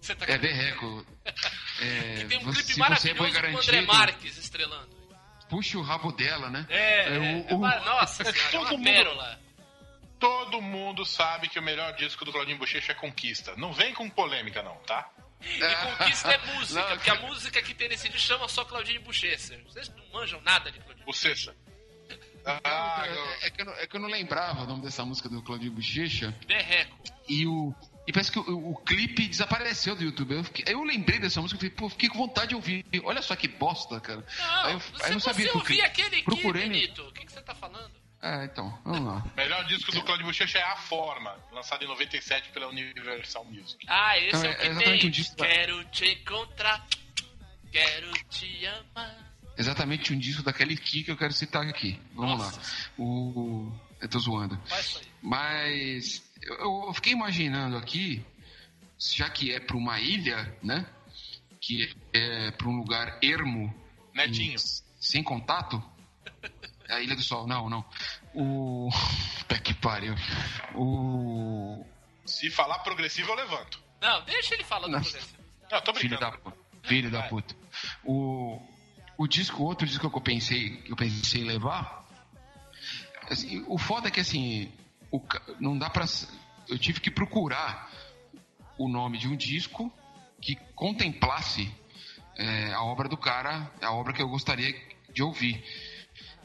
Você tá é berreco. É, Que tem um você- clipe se você é boi maravilhoso com o André Marques estrelando. puxa o rabo dela, né? É, É, é, o- o- é, nossa senhora, é todo uma mundo- pérola. Todo mundo sabe que o melhor disco do Claudinho Bochecha é Conquista. Não vem com polêmica, não, tá? E conquista é música, Não, porque a música que tem nesse disco chama só Claudinho Bochecha. Vocês não manjam nada de Claudinho Bochecha. Ah, É, é que eu, não- é que eu não lembrava o nome dessa música do Claudinho Bochecha. Berreco. E o. E parece que o, o clipe desapareceu do YouTube. Eu, fiquei- eu lembrei dessa música e falei, pô, fiquei com vontade de ouvir. Olha só que bosta, cara. Não, aí eu, você, aí eu não sabia você que o ouvia clipe. aquele Procurei. aqui, no- Benito. O que, que você tá falando? É, então, vamos lá. melhor disco do Claudinho Bochecha é A Forma, lançado em 97 pela Universal Music. Ah, esse Não, é, é o que exatamente tem. um disco Quero te encontrar, quero te amar. Exatamente um disco da Kelly Key que eu quero citar aqui. Vamos Nossa. lá. O. Eu tô zoando. Mas eu, eu fiquei imaginando aqui, já que é para uma ilha, né? Que é para um lugar ermo, Netinho. sem contato. É a Ilha do Sol, não, não. O. Puta que pariu. O. Se falar progressivo, eu levanto. Não, deixa ele falando Não. progressivo. Não, tô Filho brincando. da puta. Filho da puta. O, o disco, outro disco que eu pensei, que eu pensei em levar. Assim, o foda é que assim, o não dá pra. Eu tive que procurar o nome de um disco que contemplasse é, a obra do cara, a obra que eu gostaria de ouvir.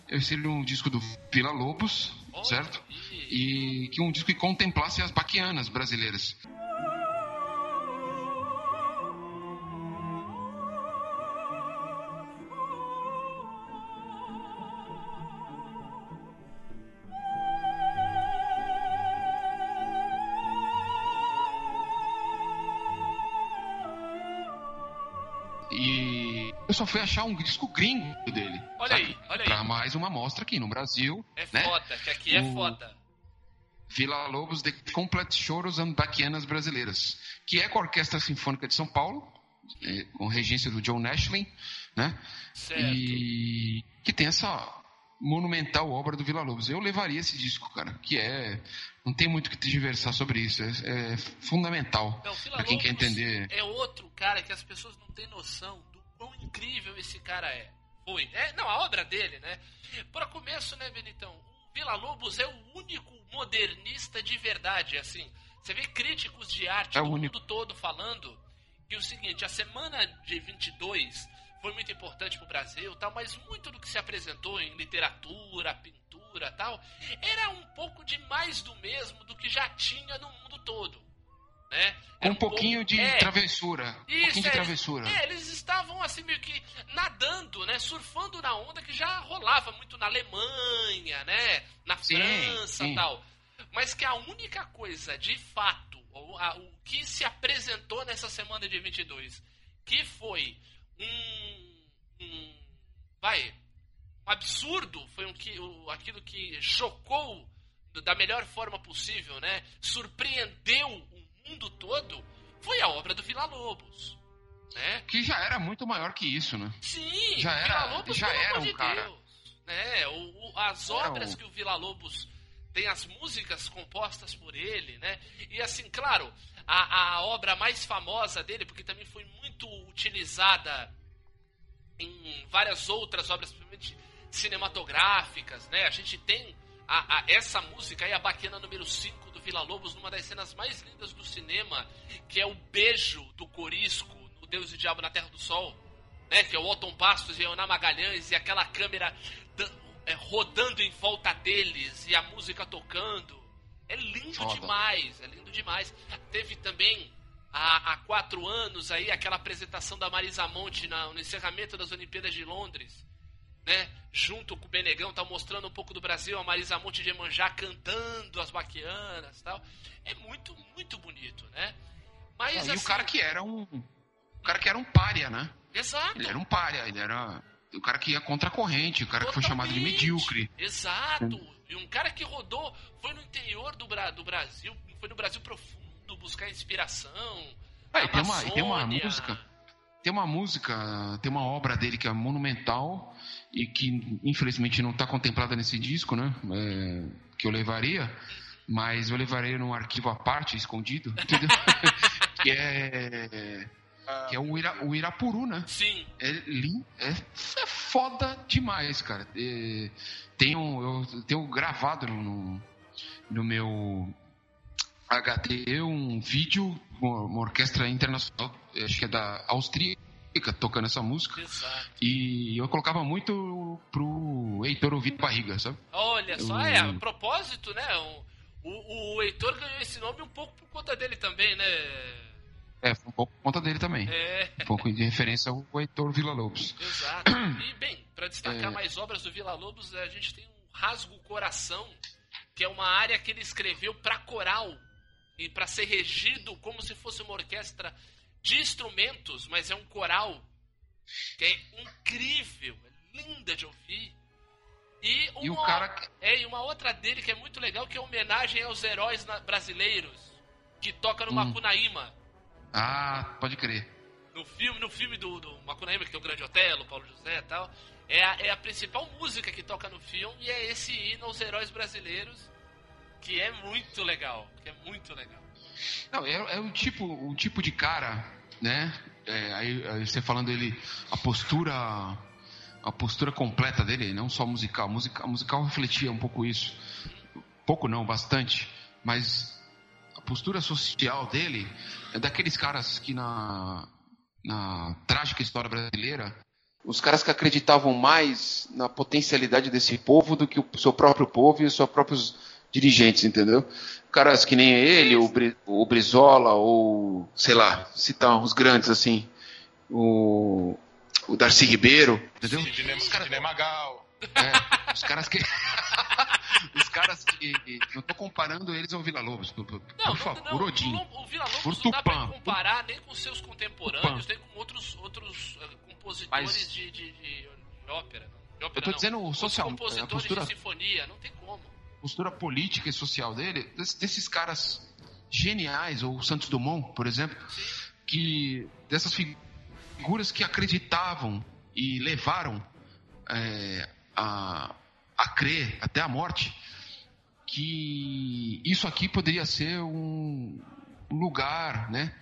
Eu seria um disco do Vila Lobos, certo? e- E que um disco que contemplasse as baquianas brasileiras. Eu só fui achar um disco gringo dele. Olha sabe? aí, olha aí. Pra mais uma amostra aqui no Brasil. É né? foda, que aqui é O- foda. Vila Lobos de Complete Choros and Baquianas Brasileiras, que é com a Orquestra Sinfônica de São Paulo, eh, com regência do John Nashlin, né? Certo. E que tem essa monumental obra do Vila Lobos. Eu levaria esse disco, cara, que é não tem muito que te diversar sobre isso, é, é fundamental para quem quer entender. É outro cara que as pessoas não têm noção quão incrível esse cara é. Foi. É, não, a obra dele, né? Para começo, né, Benitão? O Vila Lobos é o único modernista de verdade, assim. Você vê críticos de arte É do o único. mundo todo falando que o seguinte, a semana de 22 foi muito importante pro Brasil, tal, mas muito do que se apresentou em literatura, pintura, tal, era um pouco de mais do mesmo do que já tinha no mundo todo, né? Com Era um pouquinho pouco- de é, travessura. um pouquinho de é, travessura. É, eles estavam assim meio que nadando, né? Surfando na onda que já rolava muito na Alemanha, né? Na Sim, França e tal. Mas que a única coisa, de fato, o, a- o que se apresentou nessa semana de 22, que foi um, um vai, um absurdo, foi um que, o, aquilo que chocou da melhor forma possível, né? Surpreendeu mundo todo, foi a obra do Vila Lobos, né? Que já era muito maior que isso, né? Sim, Já o era- Vila Lobos, já era um de cara. Deus. Né? O, o- as Era obras um- que o Vila Lobos tem, as músicas compostas por ele, né? E assim, claro, a, a obra mais famosa dele, porque também foi muito utilizada em várias outras obras, principalmente cinematográficas, né? A gente tem a, a- essa música aí, a Baquena número 5 Vila Lobos, numa das cenas mais lindas do cinema, que é o beijo do Corisco no Deus e o Diabo na Terra do Sol, né? Que é o Otton Bastos e a Ana Magalhães e aquela câmera é, rodando em volta deles e a música tocando. É lindo Foda. demais, é lindo demais. Teve também há, há quatro anos aí aquela apresentação da Marisa Monte na- no encerramento das Olimpíadas de Londres, né? Junto com o Benegão, tá mostrando um pouco do Brasil, a Marisa Monte de Emanjá cantando as baquianas tal. É muito, muito bonito, né? Mas Ah, assim, e o cara que era um. O cara que era um pária, né? Exato. Ele era um pária, ele era. O cara que ia contra a corrente, o cara que foi chamado de Totalmente. medíocre. Exato. E um cara que rodou, foi no interior do, Bra- do Brasil, foi no Brasil profundo buscar inspiração. Ah, e tem uma- tem uma música- tem uma música, tem uma obra dele que é monumental e que infelizmente não está contemplada nesse disco, né? É, que eu levaria, mas eu levaria num arquivo à parte, escondido, entendeu? que é que é o, Ira, o Irapuru, né? Sim. É, é, é foda demais, cara. É, tenho, eu tenho gravado no, no, no meu HD um vídeo, uma, orquestra internacional, acho que é da austríaca, tocando essa música. Exato. E eu colocava muito pro Heitor ouvir barriga, sabe? Olha só, Eu- é, a propósito, né? O, o, Heitor ganhou esse nome um pouco por conta dele também, né? É, foi um pouco por conta dele também. É. Um pouco de referência ao Heitor Villa-Lobos. Exato. E, bem, para destacar É. mais obras do Vila Lobos, a gente tem um Rasgo Coração, que é uma área que ele escreveu para coral e para ser regido como se fosse uma orquestra de instrumentos, mas é um coral que é incrível, é linda de ouvir. E, uma, E o cara- é, e uma outra dele que é muito legal, que é homenagem aos heróis brasileiros, que toca no Hum. Macunaíma. Ah, pode crer. No filme, no filme do, do Macunaíma, que tem o Grande Otelo, Paulo José e tal, é a, é a principal música que toca no filme e é esse hino aos heróis brasileiros, que é muito legal, que é muito legal. Não, é, é o tipo, o tipo de cara, né? É, aí, aí você falando dele, a postura, a postura completa dele, não só musical, musical, musical refletia um pouco isso, pouco não, bastante, mas a postura social dele é daqueles caras que na, na trágica história brasileira, os caras que acreditavam mais na potencialidade desse povo do que o seu próprio povo e os seus próprios dirigentes, entendeu? Caras que nem ele, o, Bri- o Brizola, ou sei lá, citar uns grandes assim, o, o Darcy Ribeiro, entendeu? Sidney, Os caras, Sidney Magal. é, os caras que. os caras que. Não tô comparando eles ao Vila Lobos, por, por, Não, por favor, não, Odin. o, o Vila Lobos Por não dá pra Tupã. comparar nem com seus contemporâneos, Tupã. nem com outros, outros eh, compositores Mas- de, de, de- de ópera. não. De ópera Eu tô não. dizendo o Os social- compositores a postura- de sinfonia, não tem como. Postura política e social dele, des- desses caras geniais, ou Santos Dumont, por exemplo, que dessas fi- figuras que acreditavam e levaram é, a, a crer até a morte que isso aqui poderia ser um lugar, né?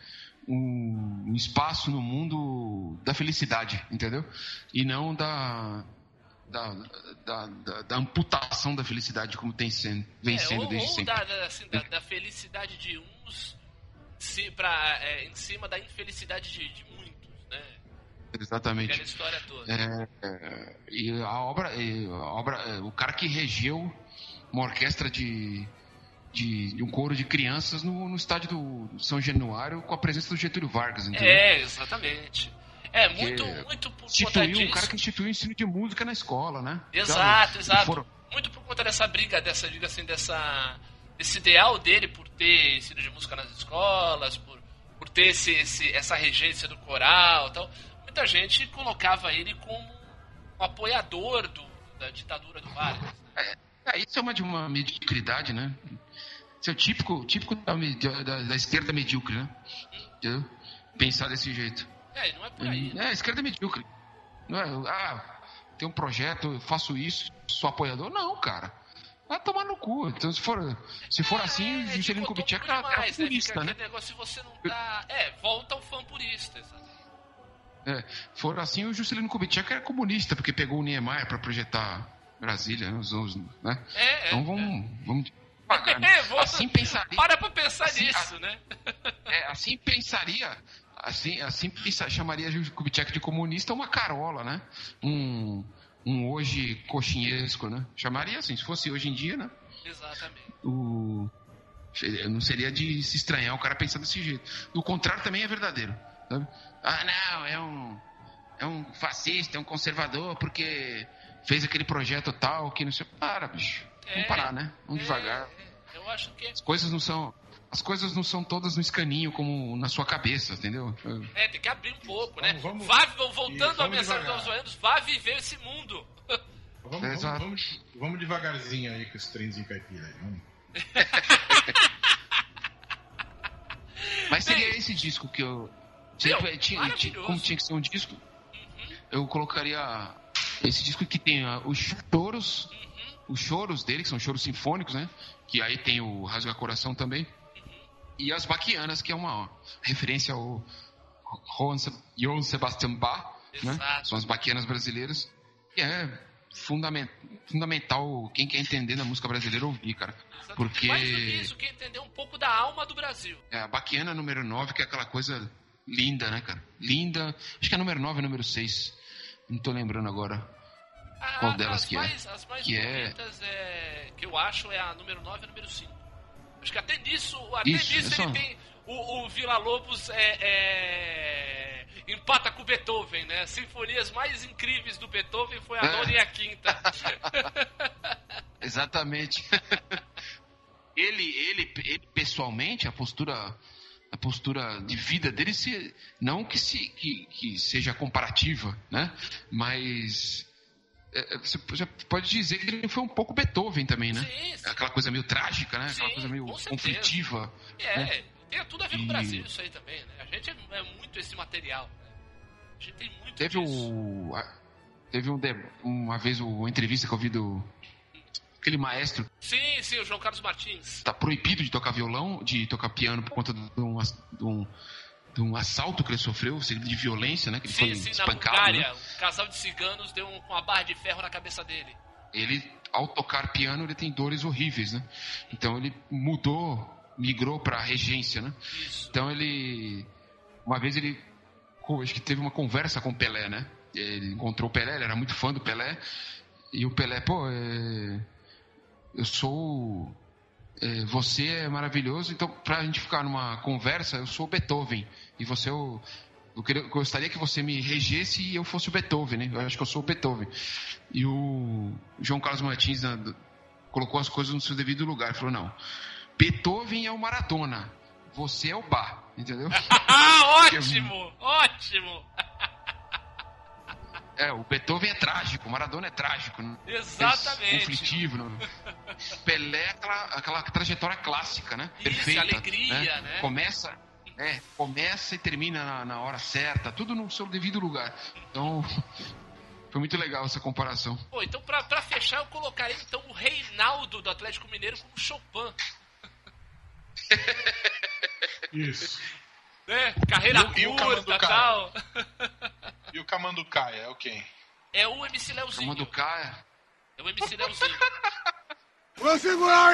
Um espaço no mundo da felicidade, entendeu? E não da, da, da, da- da amputação da felicidade como tem sendo, vem É, sendo ou, desde ou sempre. da, assim, da- da felicidade de uns se, pra, é, em cima da infelicidade de, de muitos, né? Exatamente. Aquela história toda. É, é, e a obra, e a obra é, o cara que regeu uma orquestra de, de, de um coro de crianças no, no estádio do São Januário com a presença do Getúlio Vargas, entendeu? É, exatamente. É, muito, muito por conta um disso. cara que instituiu o ensino de música na escola, né? Exato, Sabe? exato. Foram- Muito por conta dessa briga, dessa, diga assim, dessa. desse ideal dele por ter ensino de música nas escolas, por, por ter esse, esse- essa regência do coral e tal. Muita gente colocava ele como um apoiador do, da ditadura do Vargas. É, isso é uma de uma mediocridade, né? Isso é o típico, típico da, da- da- da esquerda medíocre, né? Entendeu? Pensar desse jeito. É, não é por aí. É, a esquerda é medíocre. Não é, ah, tem um projeto, eu faço isso, sou apoiador. Não, cara. Vai tomar no cu. Então, se for, se for assim, o é Juscelino Kubitschek era, era demais, né? Purista, né? negócio se você não tá. É, volta ao fã purista, exato. É, for assim, o Juscelino Kubitschek era comunista, porque pegou o Niemeyer para projetar Brasília, né? Os, os- né? É, é, então vamos, vamos devagar, né? É, volta- Assim pensaria. Para pra pensar Assim, nisso, a- né? É, assim pensaria, assim, assim chamaria o Kubitschek de comunista uma carola, né? Um, um hoje coxinhesco, né? Chamaria assim, se fosse hoje em dia, né? Exatamente. O, não seria de se estranhar o cara pensar desse jeito. Do contrário também é verdadeiro. sabe? Ah, não, é um, é um fascista, é um conservador, porque fez aquele projeto tal que não sei. Para, bicho. Vamos É, parar, né? Vamos é, devagar. é, eu acho que. As coisas não são. As coisas não são todas no escaninho como na sua cabeça, entendeu? É, tem que abrir um pouco, né? Vamos- vamos- vá, voltando à mensagem dos zoeiros, vá viver esse mundo. Vamos, vamos, Exato. vamos, vamos devagarzinho aí com esse trenzinho caipira aí. Vamos. Mas seria esse disco que eu. Meu, é, tinha- como tinha que ser um disco, eu colocaria esse disco que tem ah, os choros, os choros dele, que são choros sinfônicos, né? Que aí tem o Rasga Coração também. E as Baquianas, que é uma referência ao Johann Se- Johann Sebastian Bach, né? São as Baquianas brasileiras. E é fundamen- fundamental quem quer entender da música brasileira ouvir, cara. Porque Mais do que isso, quer entender um pouco da alma do Brasil. é, a Baquiana número 9, que é aquela coisa linda, né, cara? Linda. Acho que é número 9 ou número 6. Não tô lembrando agora. A- Qual delas as que é? mais, As mais Que é- bonitas é... que eu acho é a número 9 e a número 5. Acho que até nisso, até Isso, nisso só- ele tem. O, o Vila Lobos é, é- empata com Beethoven, né? As sinfonias mais incríveis do Beethoven foi a É. nona e a quinta. Exatamente. ele, ele, ele, pessoalmente, a postura, a postura de vida dele, se, não que, se, que, que seja comparativa, né? Mas você já pode dizer que ele foi um pouco Beethoven também, né? Sim, sim. Aquela coisa meio trágica, né? Aquela Sim, coisa meio conflitiva. É, né? tem tudo a ver com o Brasil isso aí também, né? A gente é, é muito esse material, né? A gente tem muito Teve disso. o. Teve um, uma vez uma entrevista que eu vi do. Aquele maestro Sim, sim, o João Carlos Martins. tá proibido de tocar violão, de tocar piano por conta de um, ass- de um, de um assalto que ele sofreu, de violência, né? Que ele Sim, foi sim, na espancado. Bulgária, né? um casal de ciganos deu um, com uma barra de ferro na cabeça dele. Ele, ao tocar piano, ele tem dores horríveis, né? Então ele mudou, migrou pra regência, né? Isso. Então ele. Uma vez ele. Acho que teve uma conversa com o Pelé, né? Ele encontrou o Pelé, ele era muito fã do Pelé. E o Pelé, pô, é, eu sou. É, você é maravilhoso, então pra gente ficar numa conversa, eu sou o Beethoven. E você é o. Eu queria- eu gostaria que você me regesse e eu fosse o Beethoven, né? Eu acho que eu sou o Beethoven. E o João Carlos Martins né, colocou as coisas no seu devido lugar. Ele falou: não, Beethoven é o Maradona, você é o Bar, entendeu? Ah, ótimo! Ótimo! É, o Beethoven é trágico, o Maradona é trágico. Né? Exatamente. É conflitivo. Né? Pelé é aquela, aquela trajetória clássica, né? Isso, Perfeita. alegria, né? Começa, é, começa e termina na, na hora certa, tudo no seu devido lugar. Então, foi muito legal essa comparação. Pô, então pra, pra fechar, eu colocaria então o Reinaldo do Atlético Mineiro como Chopin. Isso. Né? Carreira E o- e o curta e tal. E o Camanducaia é o quem? É o MC Leozinho. Camanducaia. É o MC Leozinho. We'll segurar!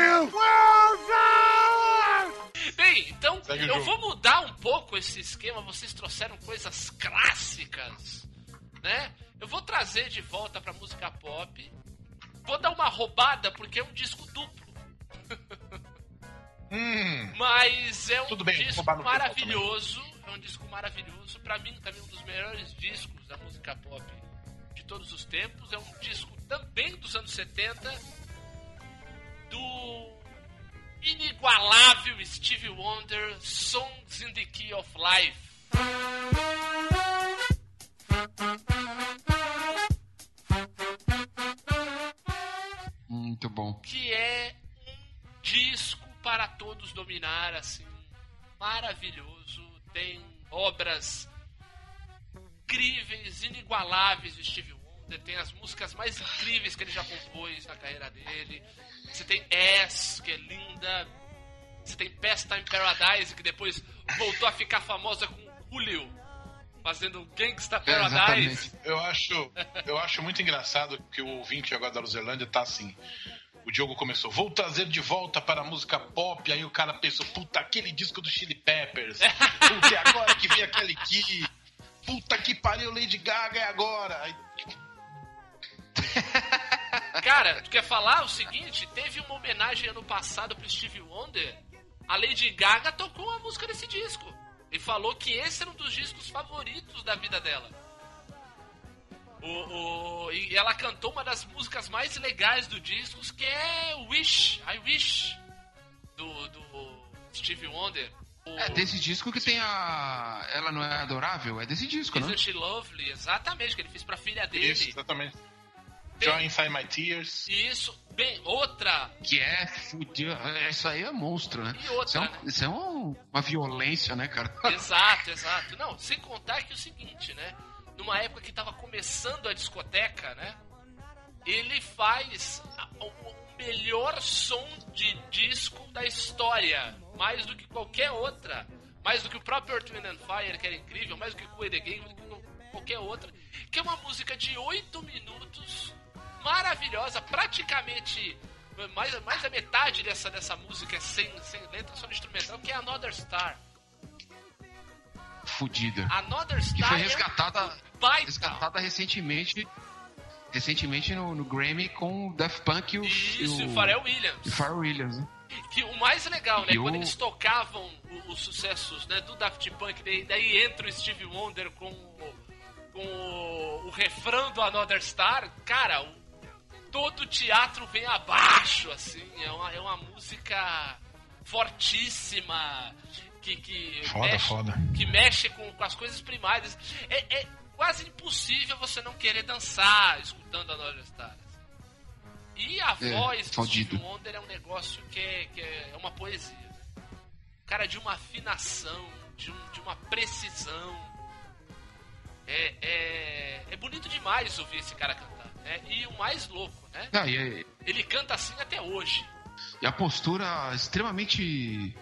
Bem, então Segue eu jogo. vou mudar um pouco esse esquema. Vocês trouxeram coisas clássicas, né? Eu vou trazer de volta pra música pop. Vou dar uma roubada porque é um disco duplo. Hum. Mas é um bem, disco maravilhoso. É um disco maravilhoso. Pra mim, também um dos melhores discos da música pop de todos os tempos. É um disco também dos anos 70 do inigualável Stevie Wonder, Songs in the Key of Life. Muito bom. que é um disco para todos dominar, assim, maravilhoso. Tem obras incríveis, inigualáveis do Steve Wonder. Tem as músicas mais incríveis que ele já compôs na carreira dele. Você tem S, que é linda. Você tem Pastime Paradise, que depois voltou a ficar famosa com Julio, fazendo Gangsta Paradise. Eu acho, eu acho muito engraçado que o ouvinte agora da Luzerlândia tá assim. O Diogo começou, vou trazer de volta para a música pop. Aí o cara pensou, puta, aquele disco do Chili Peppers. Puta, é agora que vem aquele aqui. Puta que pariu, Lady Gaga é agora. Aí, Cara, tu quer falar o seguinte? Teve uma homenagem ano passado pro Stevie Wonder. A Lady Gaga tocou uma música desse disco. E falou que esse era um dos discos favoritos da vida dela. O, o- e ela cantou uma das músicas mais legais do disco, que é Wish, I Wish, do, do Stevie Wonder. O É desse disco que tem a. Ela não é adorável? É desse disco, né? She Lovely, exatamente, que ele fez pra filha dele. Isso, exatamente. Joy Inside My Tears. Isso. Bem, outra. Que é fudido. Isso aí é monstro, né? E outra, Isso é, né? um- isso é um- uma violência, né, cara? Exato, exato. Não, sem contar que é o seguinte, né? Numa época que tava começando a discoteca, né? Ele faz o melhor som de disco da história. Mais do que qualquer outra. Mais do que o próprio Earth, Wind and Fire, que era incrível. Mais do que o the Game, do que qualquer outra. Que é uma música de 8 minutos. Maravilhosa. Praticamente... Mais, mais da metade dessa, dessa música é sem, sem letra, só no instrumental, que é Another Star. Fudida. Another Que Star foi é um resgatada, baita. resgatada recentemente. Recentemente no, no Grammy com o Daft Punk e o, Isso, e o Pharrell Williams. e o Pharrell Williams, né? Que o mais legal, né? E Quando o- eles tocavam os sucessos né, do Daft Punk, daí, daí entra o Steve Wonder com, o, com o, o refrão do Another Star, cara, o- todo o teatro vem abaixo, assim. É uma, é uma música fortíssima. Que, que Foda, mexe, foda. que mexe com, com as coisas primárias. É, é quase impossível você não querer dançar escutando Another Star. E a É, voz do. Steve Wonder é um negócio que é, que é uma poesia. Cara, de uma afinação, de, um- de uma precisão. É, é, é bonito demais ouvir esse cara cantar. Né? E o mais louco, né? Ah, e, Ele canta assim até hoje. e a postura extremamente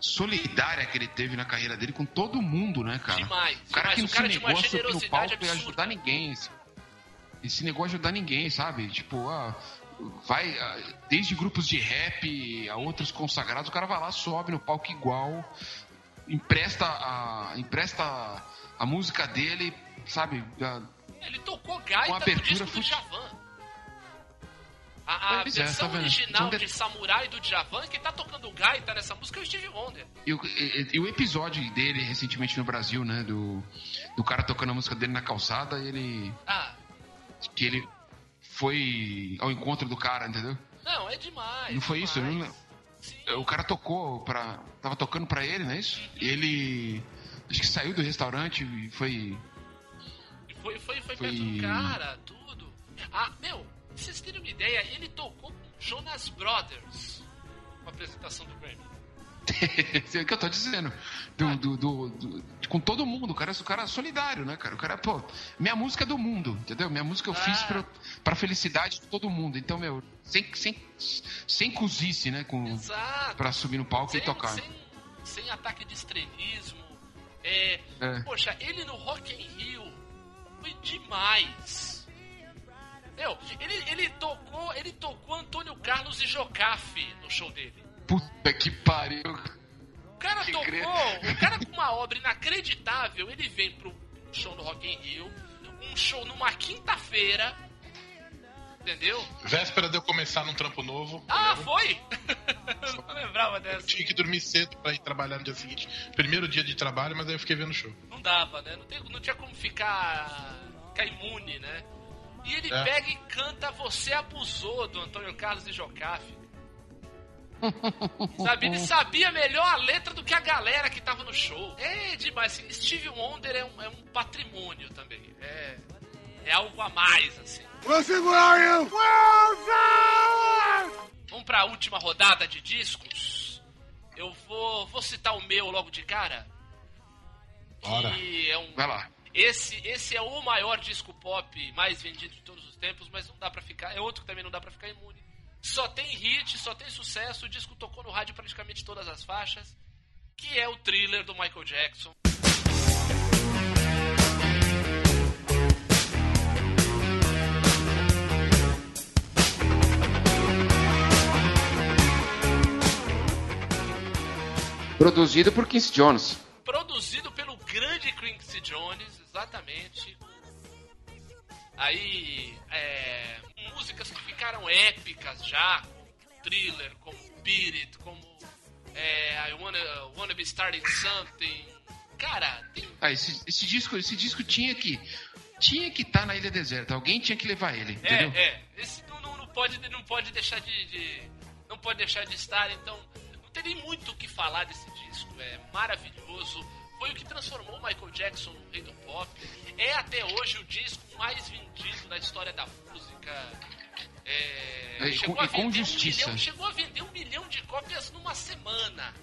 solidária que ele teve na carreira dele com todo mundo, né, cara? Demais. O cara demais. que não o cara se negou a subir no palco e ajudar ninguém. Esse, esse negócio de ajudar ninguém, sabe? Tipo, ah, vai ah, desde grupos de rap a outros consagrados, o cara vai lá, sobe no palco igual, empresta a, empresta a música dele, sabe? Ah, Ele tocou gaita no abertura disco do fut- Djavan. A, a versão tá original São de- Samurai do Djavan, quem tá tocando gaita nessa música é o Steve Wonder. E o, e- e o episódio dele recentemente no Brasil, né? Do, do cara tocando a música dele na calçada, ele. Ah, que ele foi ao encontro do cara, entendeu? não, é demais. Não foi isso? Eu não demais. O cara tocou pra. Tava tocando pra ele, não é isso? E ele. Acho que saiu do restaurante e foi. Foi, foi, foi, Foi- perto do cara, tudo. Ah, meu, pra vocês terem uma ideia, ele tocou com Jonas Brothers. Com a apresentação do Grammy. é o que eu tô dizendo. Do, do, do- do- com todo mundo, o cara, o cara é solidário, né, cara? O cara, pô, minha música é do mundo, entendeu? Minha música eu fiz Ah. pra, pra felicidade de todo mundo. Então, meu, sem, sem, sem cozice, né? Com, Exato. pra subir no palco Sem, e tocar. sem, sem ataque de estrelismo. É, É. Poxa, ele no Rock in Rio foi demais. Meu, ele, ele tocou, ele tocou Antônio Carlos e Jocafe no show dele. Puta que pariu. O cara Que tocou, cre- o cara com uma obra inacreditável, ele vem pro show no Rock in Rio, um show numa quinta-feira, entendeu? Véspera de eu começar num trampo novo. Ah, foi? Eu não lembrava dessa. Tinha que dormir cedo pra ir trabalhar no dia seguinte. Primeiro dia de trabalho, mas aí eu fiquei vendo o show. Não dava, né? Não, tem- não tinha como ficar, ficar imune, né? E ele É. pega e canta Você Abusou, do Antônio Carlos e Jocafe. Sabe, ele sabia melhor a letra do que a galera que tava no show. É demais. Assim, Steve Wonder é um, é um patrimônio também. É, é algo a mais, assim. Vou segurar eu! Vamos pra última rodada de discos. Eu vou, vou citar o meu logo de cara. Bora. Que é um, Vai lá. Esse, esse é o maior disco pop mais vendido de todos os tempos, mas não dá pra ficar. É outro que também não dá pra ficar imune. Só tem hit, só tem sucesso. O disco tocou no rádio praticamente todas as faixas. Que é o thriller do Michael Jackson. Produzido por Quincy Jones. Produzido pelo grande Quincy Jones, exatamente. Aí, é, músicas que ficaram épicas já, como Thriller, como Beat It, como é, I wanna, wanna Be Starting Something. Cara, tem Ah, esse, esse disco, esse disco tinha que tinha que estar na Ilha Deserta. Alguém tinha que levar ele, entendeu? É, é. Esse não, não, não pode, não pode deixar de, de- Não pode deixar de estar, então. Não tem nem muito o que falar desse disco. É maravilhoso. Foi o que transformou o Michael Jackson no rei do pop. É até hoje o disco mais vendido da história da música. É, É, e chegou com- a e com vender um justiça. milhão- chegou a vender um milhão de cópias numa semana.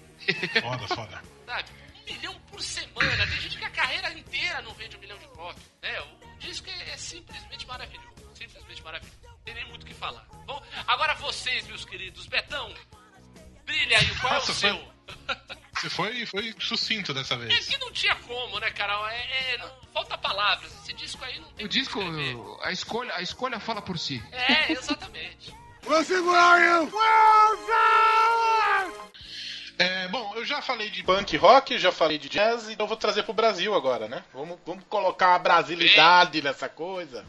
Foda, foda. Sabe? Um milhão por semana. Tem gente que a carreira inteira não vende um milhão de cópias. Né? O disco é, é simplesmente maravilhoso. Simplesmente maravilhoso. Não tem nem muito o que falar. Bom, agora vocês, meus queridos. Betão, brilha aí. Qual Nossa, é o seu? Foi, foi sucinto dessa É vez. que não tinha como, né, cara? É, é, não- falta palavras. Esse disco aí não tem O disco, a escolha, a escolha fala por si. É, exatamente. Segurar you! É, bom, eu já falei de Punk rock, já falei de jazz, então eu vou trazer pro Brasil agora, né? Vamos, vamos colocar uma brasilidade nessa coisa.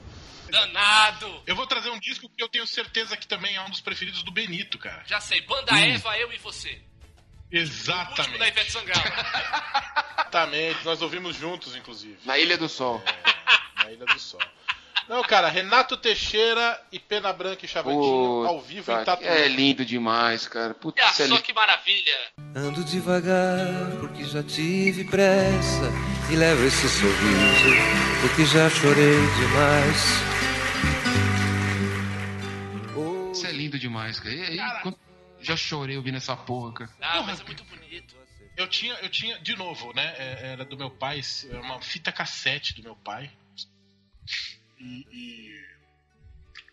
Danado. Eu vou trazer um disco que eu tenho certeza que também é um dos preferidos do Benito, cara. Já sei. Banda Eva, eu e você. O último da Exatamente. Ivete Sangalo. Exatamente, nós ouvimos juntos, inclusive, Na Ilha do Sol. na Ilha do Sol. Não, cara, Renato Teixeira e Pena Branca e Chavantinho ao vivo em Tatuí. É lindo demais, cara. Putz, isso é só lindo. que maravilha. Ando devagar porque já tive pressa e levo esse sorriso porque já chorei demais. Isso é lindo demais, cara. E aí, quando- já chorei ouvindo essa porra, cara. Ah, mas é muito bonito. Eu tinha, eu tinha, de novo, né? é, Era do meu pai, era uma fita cassete do meu pai. E, e,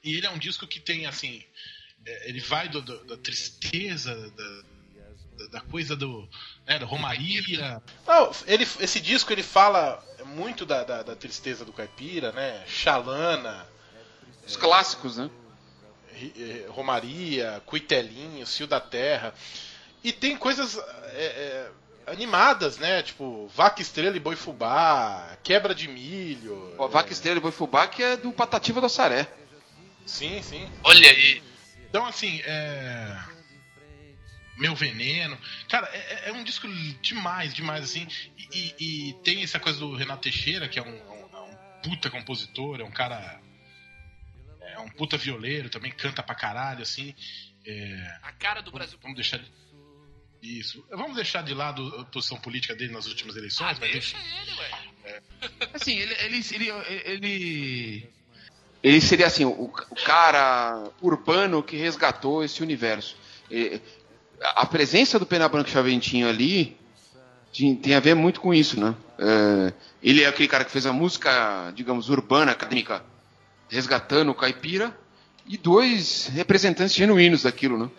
e ele é um disco que tem, assim. é, Ele vai do- do- da tristeza, da, da, da coisa do. Né, da Romaria. Não, ele, esse disco ele fala muito da, da, da tristeza do caipira, né? Xalana, Os clássicos, né? Eh, Romaria, Cuitelinho, Cio da Terra. E tem coisas é, é, animadas, né? Tipo, Vaca Estrela e Boi Fubá, Quebra de Milho. Ó, Vaca Estrela e Boi Fubá, que é do Patativa do Assaré. Sim, sim. Olha aí. Então, assim, é. Meu Veneno. Cara, é, é- é um disco demais, demais, assim. E, e- e tem essa coisa do Renato Teixeira, que é um, um- é um puta compositor, é um cara. É um puta violeiro, também canta pra caralho, assim. É, A cara do Brasil. vamos deixar. de- Isso. Vamos deixar de lado a posição política dele nas últimas Ah, eleições, mas deixa ele, ué. Assim, ele. Ele, ele, ele, ele seria assim, o, o cara urbano que resgatou esse universo. E- a presença do Pena Branca e Chaventinho ali tem, tem a ver muito com isso, né? É, ele é aquele cara que fez a música, digamos, urbana, acadêmica, resgatando o caipira, e dois representantes genuínos daquilo, né?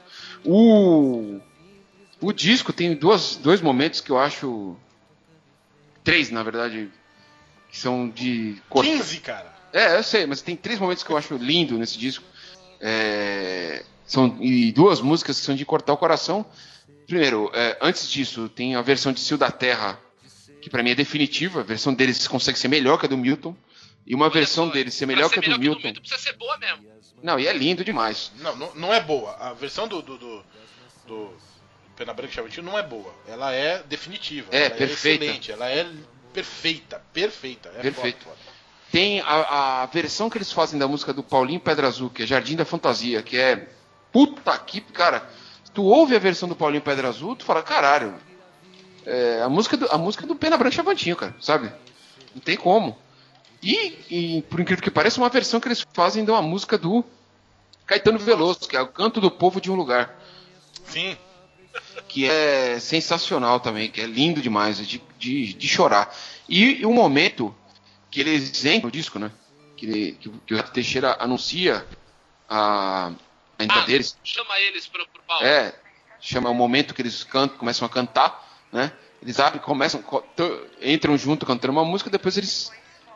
O, o disco tem duas, dois momentos que eu acho. Três, na verdade, que são de. cor- 15, cara. é, eu sei, mas tem três momentos que eu acho lindo nesse disco. É, são e duas músicas que são de cortar o coração. Primeiro, é, antes disso, tem a versão de Cio da Terra, que pra mim é definitiva. A versão deles consegue ser melhor que a do Milton. E uma Olha versão só, deles ser melhor ser que a do Milton. precisa ser boa mesmo. Não, e é lindo demais. Não, não, não é boa. A versão do, do, do, do Pena Branca e Chavantinho não é boa. Ela é definitiva. É, ela perfeita. É excelente. Ela é perfeita. Perfeita. É Perfeito. foda, foda. Tem a, a versão que eles fazem da música do Paulinho Pedra Azul, que é Jardim da Fantasia, que é. Puta que. Cara, tu ouve a versão do Paulinho Pedra Azul, tu fala, caralho. É a música do, a música do Pena Branca e Chavantinho, cara, sabe? Não tem como. E, e, por incrível que pareça, uma versão que eles fazem de uma música do Caetano Veloso, que é o Canto do Povo de um Lugar. Sim. Que é sensacional também, que é lindo demais, de, de, de chorar. E, o momento que eles entram no disco, né? Que, que, o- que o Renato Teixeira anuncia a, a entrada Ah, deles. chama eles pro, pro palco. É, chama o momento que eles cantam, começam a cantar, né? Eles abrem, começam, entram junto cantando uma música, depois eles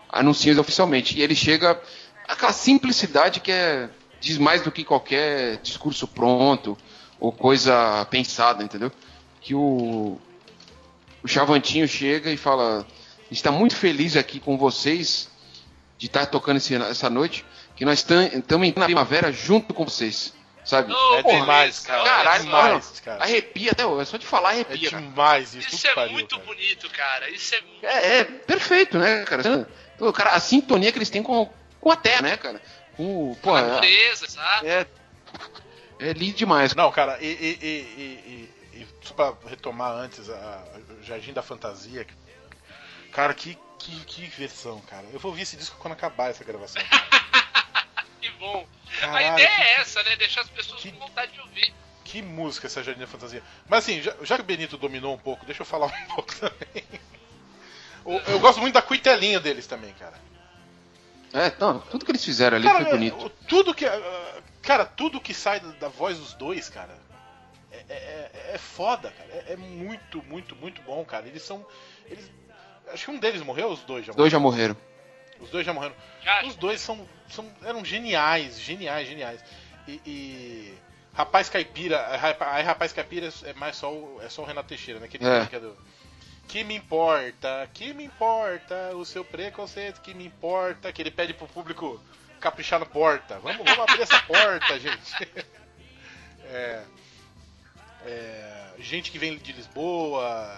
anunciam isso oficialmente. E ele chega aquela simplicidade que é diz mais do que qualquer discurso pronto ou coisa pensada, entendeu? Que o o Chavantinho chega e fala: "A gente está muito feliz aqui com vocês de estar tocando esse- essa noite, que nós estamos na primavera junto com vocês." Sabe? É Porra, demais, cara. Caralho, é demais, mano. cara. Arrepia até hoje. É só de falar É arrepia. cara. demais isso. Isso puta é pariu, muito cara. bonito, cara. Isso é muito. É, é perfeito, né, cara? Pô, cara? A sintonia que eles têm com, com a terra, né, cara? Com, o- pô, a é, natureza, sabe? é, é lindo demais. Não, cara, e, e, e, e, e- e só pra retomar antes a, o Jardim da Fantasia, Cara, que, que, que versão, cara. Eu vou ouvir esse disco quando acabar essa gravação. Que bom. a Caralho, ideia que- é essa, né? Deixar as pessoas com vontade de ouvir. Que música essa Jardim da Fantasia. Mas assim, já, já que o Benito dominou um pouco, deixa eu falar um pouco também. O- Eu gosto muito da cuitelinha deles também, cara. É, não, tudo que eles fizeram ali Cara, foi bonito. o- tudo que. ah, Cara, tudo que sai da, voz dos dois, cara, é, é, é foda, cara. É, é muito, muito, muito bom, cara. Eles são. Eles, acho que um deles morreu, os dois já Os dois já morreram. Os dois já morreram. Já, Os dois são, são eram geniais, geniais, geniais. E, e Rapaz Caipira, aí Rapaz Caipira é mais só o, é só o Renato Teixeira, né? Aquele É. que é do que me importa, que me importa, o seu preconceito, que me importa, que ele pede pro público caprichar na porta. Vamos, vamos abrir essa porta, gente. É, é, gente que vem de Lisboa.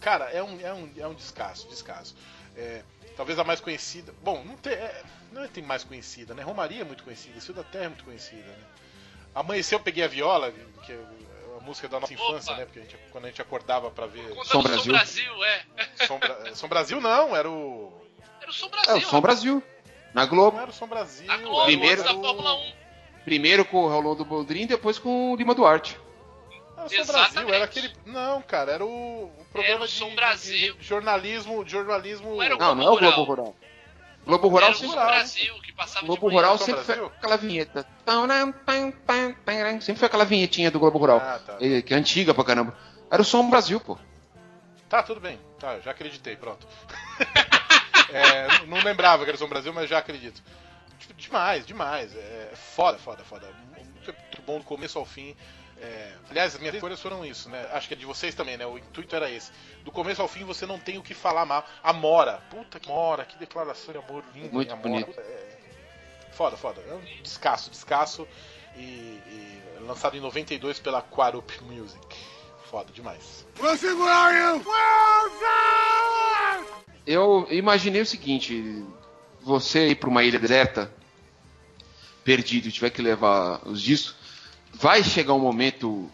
Cara, é um, é um, é um descasso, descasso. É, talvez a mais conhecida. Bom, não tem, é, não tem mais conhecida, né? Romaria é muito conhecida, Sil da Terra é muito conhecida, né? Amanheceu, eu peguei a viola, que é a música da nossa infância, né? Porque a gente- quando a gente acordava pra ver. Som Som Brasil. Brasil, é. Som, Bra- Som Brasil não, era o. Era o Som É, Brasil. o Som Brasil. Na Globo. Não era o Som Brasil. A Globo, Primeiro- antes da Fórmula 1. Primeiro com o Rolando Boldrin, depois com o Lima Duarte. Era o Som. Brasil, era aquele. Não, cara, era o, o programa Era o de, Som de- Brasil. de jornalismo. Jornalismo. Não era o Não, não é o Rural. Globo Rural. Globo Rural Era o sempre, Som Brasil, que passava Globo de. Rural Som sempre foi Brasil? aquela vinheta. Sempre foi aquela vinhetinha do Globo Rural. Ah, tá. eh, Que é antiga pra caramba. Era o Som Brasil, pô. Tá, tudo bem. Tá, já acreditei, pronto. É, não lembrava que era Som Brasil, mas já acredito. Tipo, Demais, demais. É foda, foda, foda. Muito bom do começo ao fim. É, aliás, as minhas escolhas foram isso, né? Acho que é de vocês também, né? O intuito era esse. Do começo ao fim você não tem o que falar mal. A Mora, puta que Mora, que declaração de amor linda. Muito bonito. É, foda, foda. É um descasso, descasso. E, e lançado em 92 pela Quarup Music. Foda demais. Eu imaginei o seguinte: você ir pra uma ilha deserta, perdido, e tiver que levar os discos, vai chegar um momento,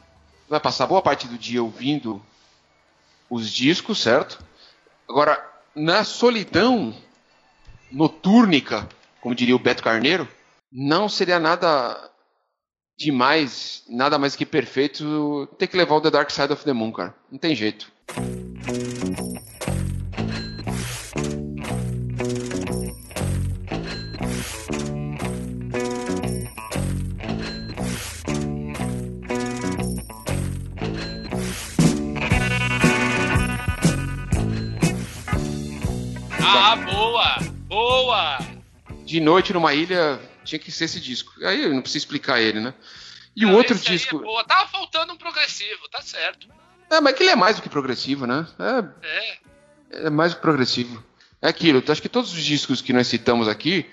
vai passar boa parte do dia ouvindo os discos, certo? Agora, na solidão notúrnica, como diria o Beto Carneiro, não seria nada demais, nada mais que perfeito ter que levar o The Dark Side of the Moon, cara. Não tem jeito. De noite numa ilha tinha que ser esse disco. Aí eu não preciso explicar ele, né? E o outro aí disco. É. Tava faltando um progressivo, tá certo. É, mas que ele é mais do que progressivo, né? É. É, é mais do que progressivo. É aquilo, acho que todos os discos que nós citamos aqui,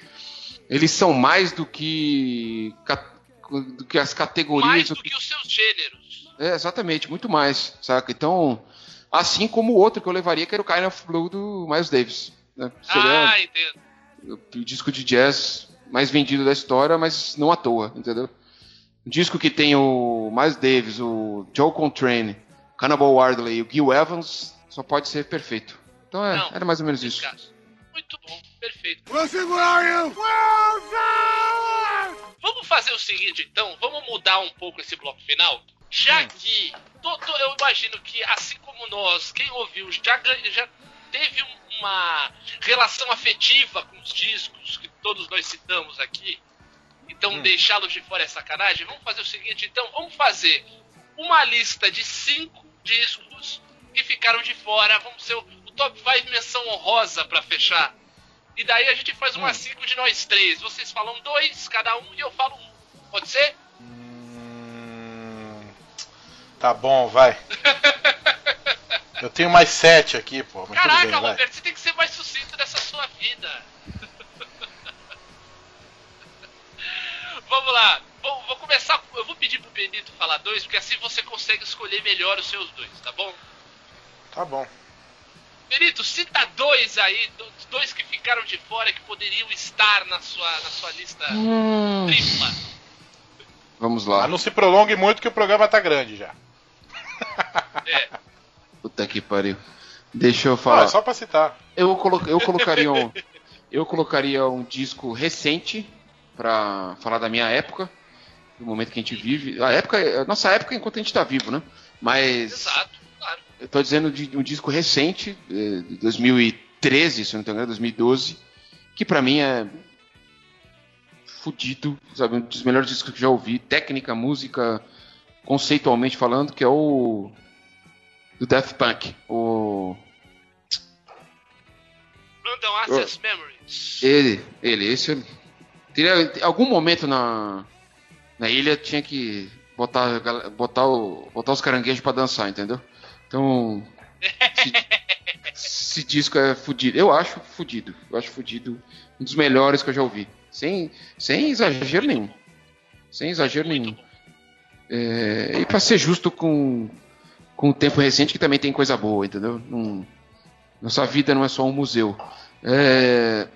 eles são mais do que. do que as categorias. Mais do do que os seus gêneros. É, exatamente, muito mais, saca? Então, assim como o outro que eu levaria, que era o Kind of Blue do Miles Davis. Né? Seria Ah, entendo. O disco de jazz mais vendido da história, mas não à toa, entendeu? Um disco que tem o Miles Davis, o Joe Contrane, o Cannibal Wardley e o Gil Evans, só pode ser perfeito. Então é, Não, era mais ou menos isso. Descasso. Muito bom, perfeito. We'll segurar you! Vamos fazer o seguinte, então, vamos mudar um pouco esse bloco final. Já que to- to- eu imagino que, assim como nós, quem ouviu já, já teve um- uma relação afetiva com os discos que todos nós citamos aqui, então deixá-los de fora é sacanagem. Vamos fazer o seguinte, então, vamos fazer uma lista de cinco discos que ficaram de fora. Vamos ser o, o top 5 menção honrosa pra fechar. E daí a gente faz uma cinco de nós três. Vocês falam dois, cada um, e eu falo um. Pode ser? Hum, Tá bom, vai. Eu tenho mais sete aqui, pô. Caraca, bem. Roberto, você tem que ser mais sucinto nessa sua vida. Vamos lá. Vou, vou começar. com- Eu vou pedir pro Benito falar dois, porque assim você consegue escolher melhor os seus dois, tá bom? Tá bom. Benito, cita dois aí, do- dois que ficaram de fora que poderiam estar na sua, na sua lista Hum, tripla. vamos lá. Mas não se prolongue muito que o programa tá grande já. É. Puta que pariu. Deixa eu Ah, falar. é só pra citar. Eu, colo eu colocaria um, eu colocaria um disco recente pra falar da minha época, do momento que a gente vive. A época, a nossa época enquanto a gente tá vivo, né? Mas Exato, claro. eu tô dizendo de um disco recente, eh, de 2013, se eu não me engano, 2012, que pra mim é fudido, sabe? Um dos melhores discos que eu já ouvi, técnica, música, conceitualmente falando, que é o do Daft Punk, o Random Access Memories. Ele, ele, esse teria algum momento na na ilha tinha que botar botar o botar os caranguejos pra dançar, entendeu? Então esse, esse disco é fudido. Eu acho fudido. Eu acho fudido. Um dos melhores que eu já ouvi. Sem sem exagero nenhum. Sem exagero nenhum. É, e pra ser justo com com o tempo recente que também tem coisa boa, entendeu? Não- nossa vida não é só um museu. É,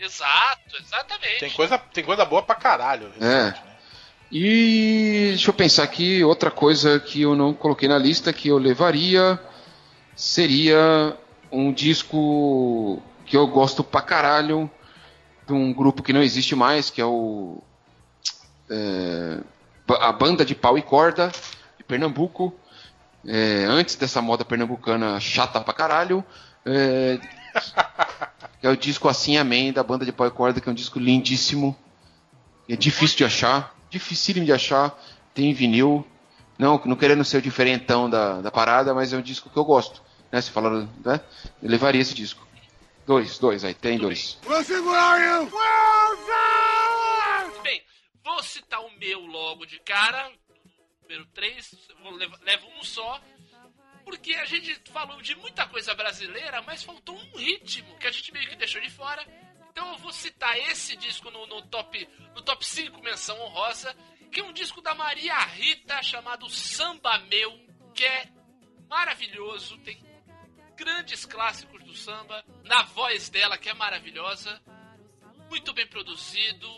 Exato, exatamente. Tem coisa, tem coisa boa pra caralho. É. recente, né? E deixa eu pensar aqui, outra coisa que eu não coloquei na lista que eu levaria seria um disco que eu gosto pra caralho de um grupo que não existe mais, que é o é, a banda de pau e corda de Pernambuco. É, antes dessa moda pernambucana chata pra caralho. É, que é o disco Assim Amém da banda de pau e corda, que é um disco lindíssimo. É difícil de achar, dificílimo de achar. Tem em vinil. Não, não querendo ser o diferentão da, da parada, mas é um disco que eu gosto. Né? Se falaram, né? Eu levaria esse disco. Dois, dois aí, tem dois. Wilson! Muito bem, vou citar o meu logo de cara. Número 3, vou levar, levo um só. Porque a gente falou de muita coisa brasileira, mas faltou um ritmo que a gente meio que deixou de fora. Então eu vou citar esse disco no, no top no top 5 menção honrosa, que é um disco da Maria Rita chamado Samba Meu, que é maravilhoso, tem grandes clássicos do samba, na voz dela que é maravilhosa, muito bem produzido,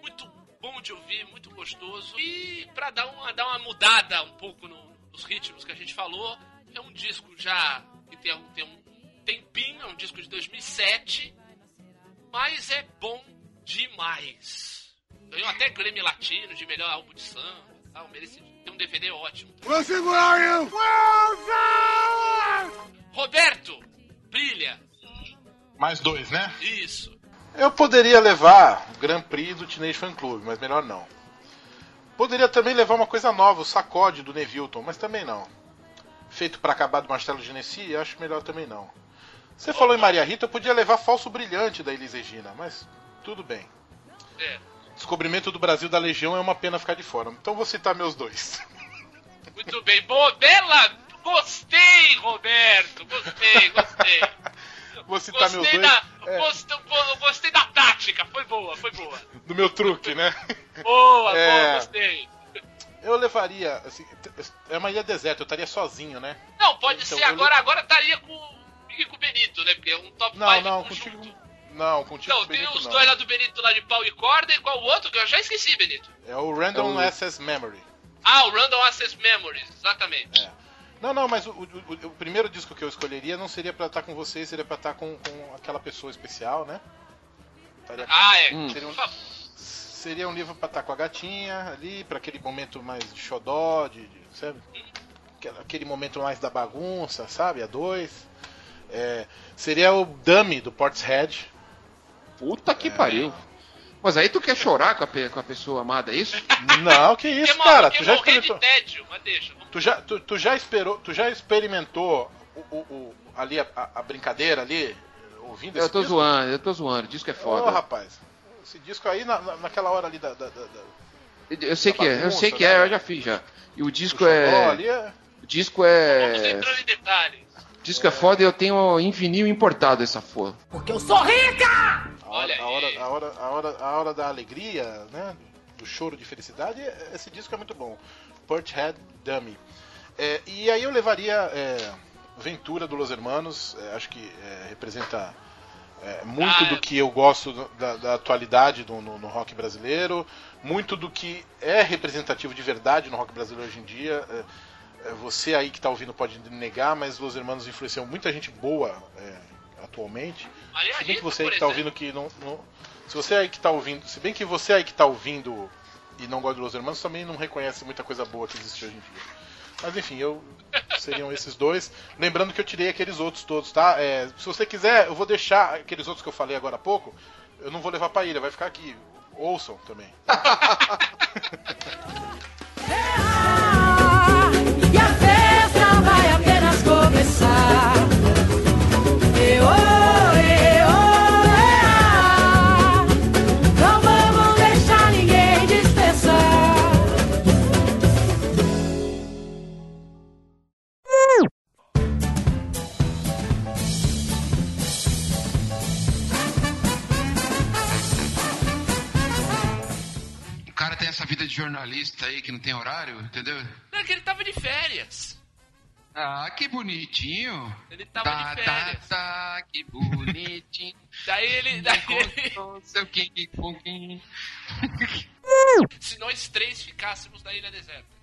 muito bom de ouvir, muito gostoso. E pra dar uma, dar uma mudada um pouco no- nos ritmos que a gente falou, é um disco já que tem, um- tem um tempinho, é um disco de 2007, mas é bom demais. Ganhou até Grammy Latino de melhor álbum de samba, e tal, merecido. Tem um DVD ótimo. Where are you? Roberto, brilha. Mais dois, né? Isso. Eu poderia levar o Grand Prix do Teenage Fan Club, mas melhor não. Poderia também levar uma coisa nova, o Sacode do Nevilton, mas também não. Feito pra acabar do Marcelo Genesi, acho melhor também não. Você falou em Maria Rita, eu podia levar Falso Brilhante da Elis Regina, mas tudo bem. É. Descobrimento do Brasil da Legião é uma pena ficar de fora. Então vou citar meus dois. Muito bem. Boa, bela. Gostei, Roberto. Gostei, gostei. Vou citar meus Gostei dois. da, É, gostei, go- gostei da tática. Foi boa, foi boa. do meu truque, né? Boa, É. boa, gostei. Eu levaria. Assim, é uma ilha deserta, eu estaria sozinho, né? Não, pode Então, ser agora. Agora estaria com o com o Benito, né? Porque é um top Não, 5 não, conjunto. contigo. Não, contigo. Não, tem os não. dois lá do Benito lá de pau e corda e qual o outro que eu já esqueci, Benito. É o Random É o- Access Memory. Ah, o Random Access Memories, exatamente. É. Não, não, mas o, o- o- primeiro disco que eu escolheria não seria pra estar com você, seria pra estar com, com aquela pessoa especial, né? Estaria- Ah, é. Hum. Seria um, seria um livro pra estar com a gatinha ali, pra aquele momento mais de xodó, de, de- sabe? Aquela- Aquele momento mais da bagunça, sabe? A dois. É, seria o Dummy do Portishead. Puta que pariu. Mas aí tu quer chorar com a, pe- com a pessoa amada, é isso? Não, que isso, cara? Tu já de experimentou? tédio, mas deixa. Vamos- Tu já, tu, tu já esperou, tu já experimentou o, o- o- ali a, a- brincadeira ali, ouvindo Eu esse tô disco? zoando, eu tô zoando, o disco é Ô, foda. rapaz, esse disco aí na, na- naquela hora ali da, da, da, da- Eu sei que é, eu bagunça, sei que né? é, eu já fiz já. E o disco xodó é. ali é- O disco Vamos é. entrando em detalhes. O disco é foda e eu tenho em vinil importado essa porra. Porque eu sou rica! a hora, Olha a hora, aí. a hora, a hora, a hora da alegria, né? Do choro de felicidade, é- esse disco é muito bom. Portishead Dummy. É, e aí eu levaria é, Ventura do Los Hermanos, é, acho que é, representa é, muito Ah, do é. que eu gosto da, da atualidade do- no, no rock brasileiro, muito do que é representativo de verdade no rock brasileiro hoje em dia. você aí que tá ouvindo pode negar, mas Los Hermanos influenciou muita gente boa atualmente. Se bem que você aí que tá exemplo. ouvindo que não, não- Se você aí que tá ouvindo. Se bem que você aí que tá ouvindo e não gosta de Los Hermanos também não reconhece muita coisa boa que existe hoje em dia. Mas enfim, eu. Seriam esses dois. Lembrando que eu tirei aqueles outros todos, tá? É, se você quiser, eu vou deixar aqueles outros que eu falei agora há pouco. Eu não vou levar pra ilha, vai ficar aqui. Ouçam também. jornalista aí que não tem horário, entendeu? Não, é que ele tava de férias. Ah, que bonitinho. Ele tava tá, de tá, férias. tá, que bonitinho. Daí ele. Daí ele seu King Kong. se nós três ficássemos na ilha deserta.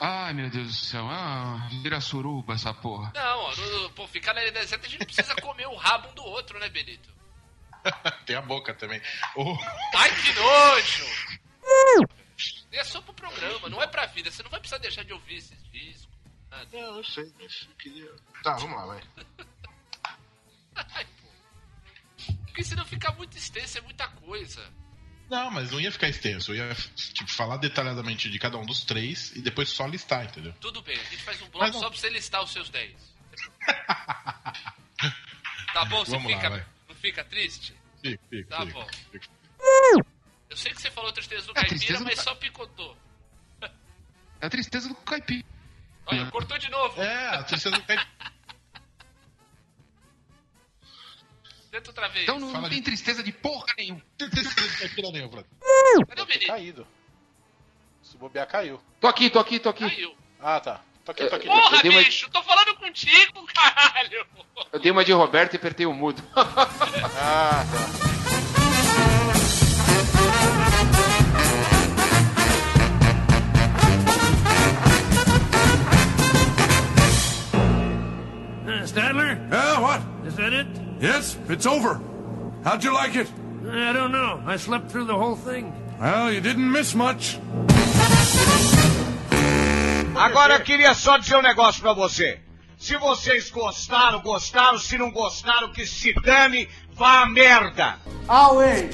Ai, meu Deus do céu. Ah, vira suruba essa porra. Não, ó, no- pô, ficar na ilha deserta a gente precisa comer o rabo um do outro, né, Benito? Tem a boca também. Ô, Ai, que nojo! É só pro programa, não é pra vida. Você não vai precisar deixar de ouvir esses discos. nada. Não, eu sei, mas eu queria. Tá, vamos lá, vai. Ai, pô. Porque senão fica muito extenso, é muita coisa. Não, mas não ia ficar extenso. Eu ia tipo, falar detalhadamente de cada um dos três e depois só listar, entendeu? Tudo bem, a gente faz um bloco só pra você listar os seus 10. Tá bom? Você Vamos lá, fica, vai. não fica triste? Fica, fica, Tá fica. bom. Fica. Eu sei que você falou tristeza do É, caipira, tristeza do mas ca- só picotou. É a tristeza do caipira. Olha, cortou de novo. É, a tristeza do caipira. Tenta outra vez. Então não, Fala tem de- tristeza de porra nenhuma. Tristeza do caipira nenhum, Bruno. Cadê o Benito? caído. Se bobear, caiu. Tô aqui, tô aqui, tô aqui. Caiu. Ah, tá. Tô aqui, tô aqui. Porra, eu dei uma- bicho, tô falando contigo, caralho! Eu dei uma de Roberto e apertei o mudo. Ah, tá. Stadler? Yeah, what? Is that it? Yes, it's over. How'd you like it? I don't know. I slept through the whole thing. Well, you didn't miss much. Agora eu queria só dizer um negócio pra você. Se vocês gostaram, gostaram. Se não gostaram, que se dane, vá a merda. Away.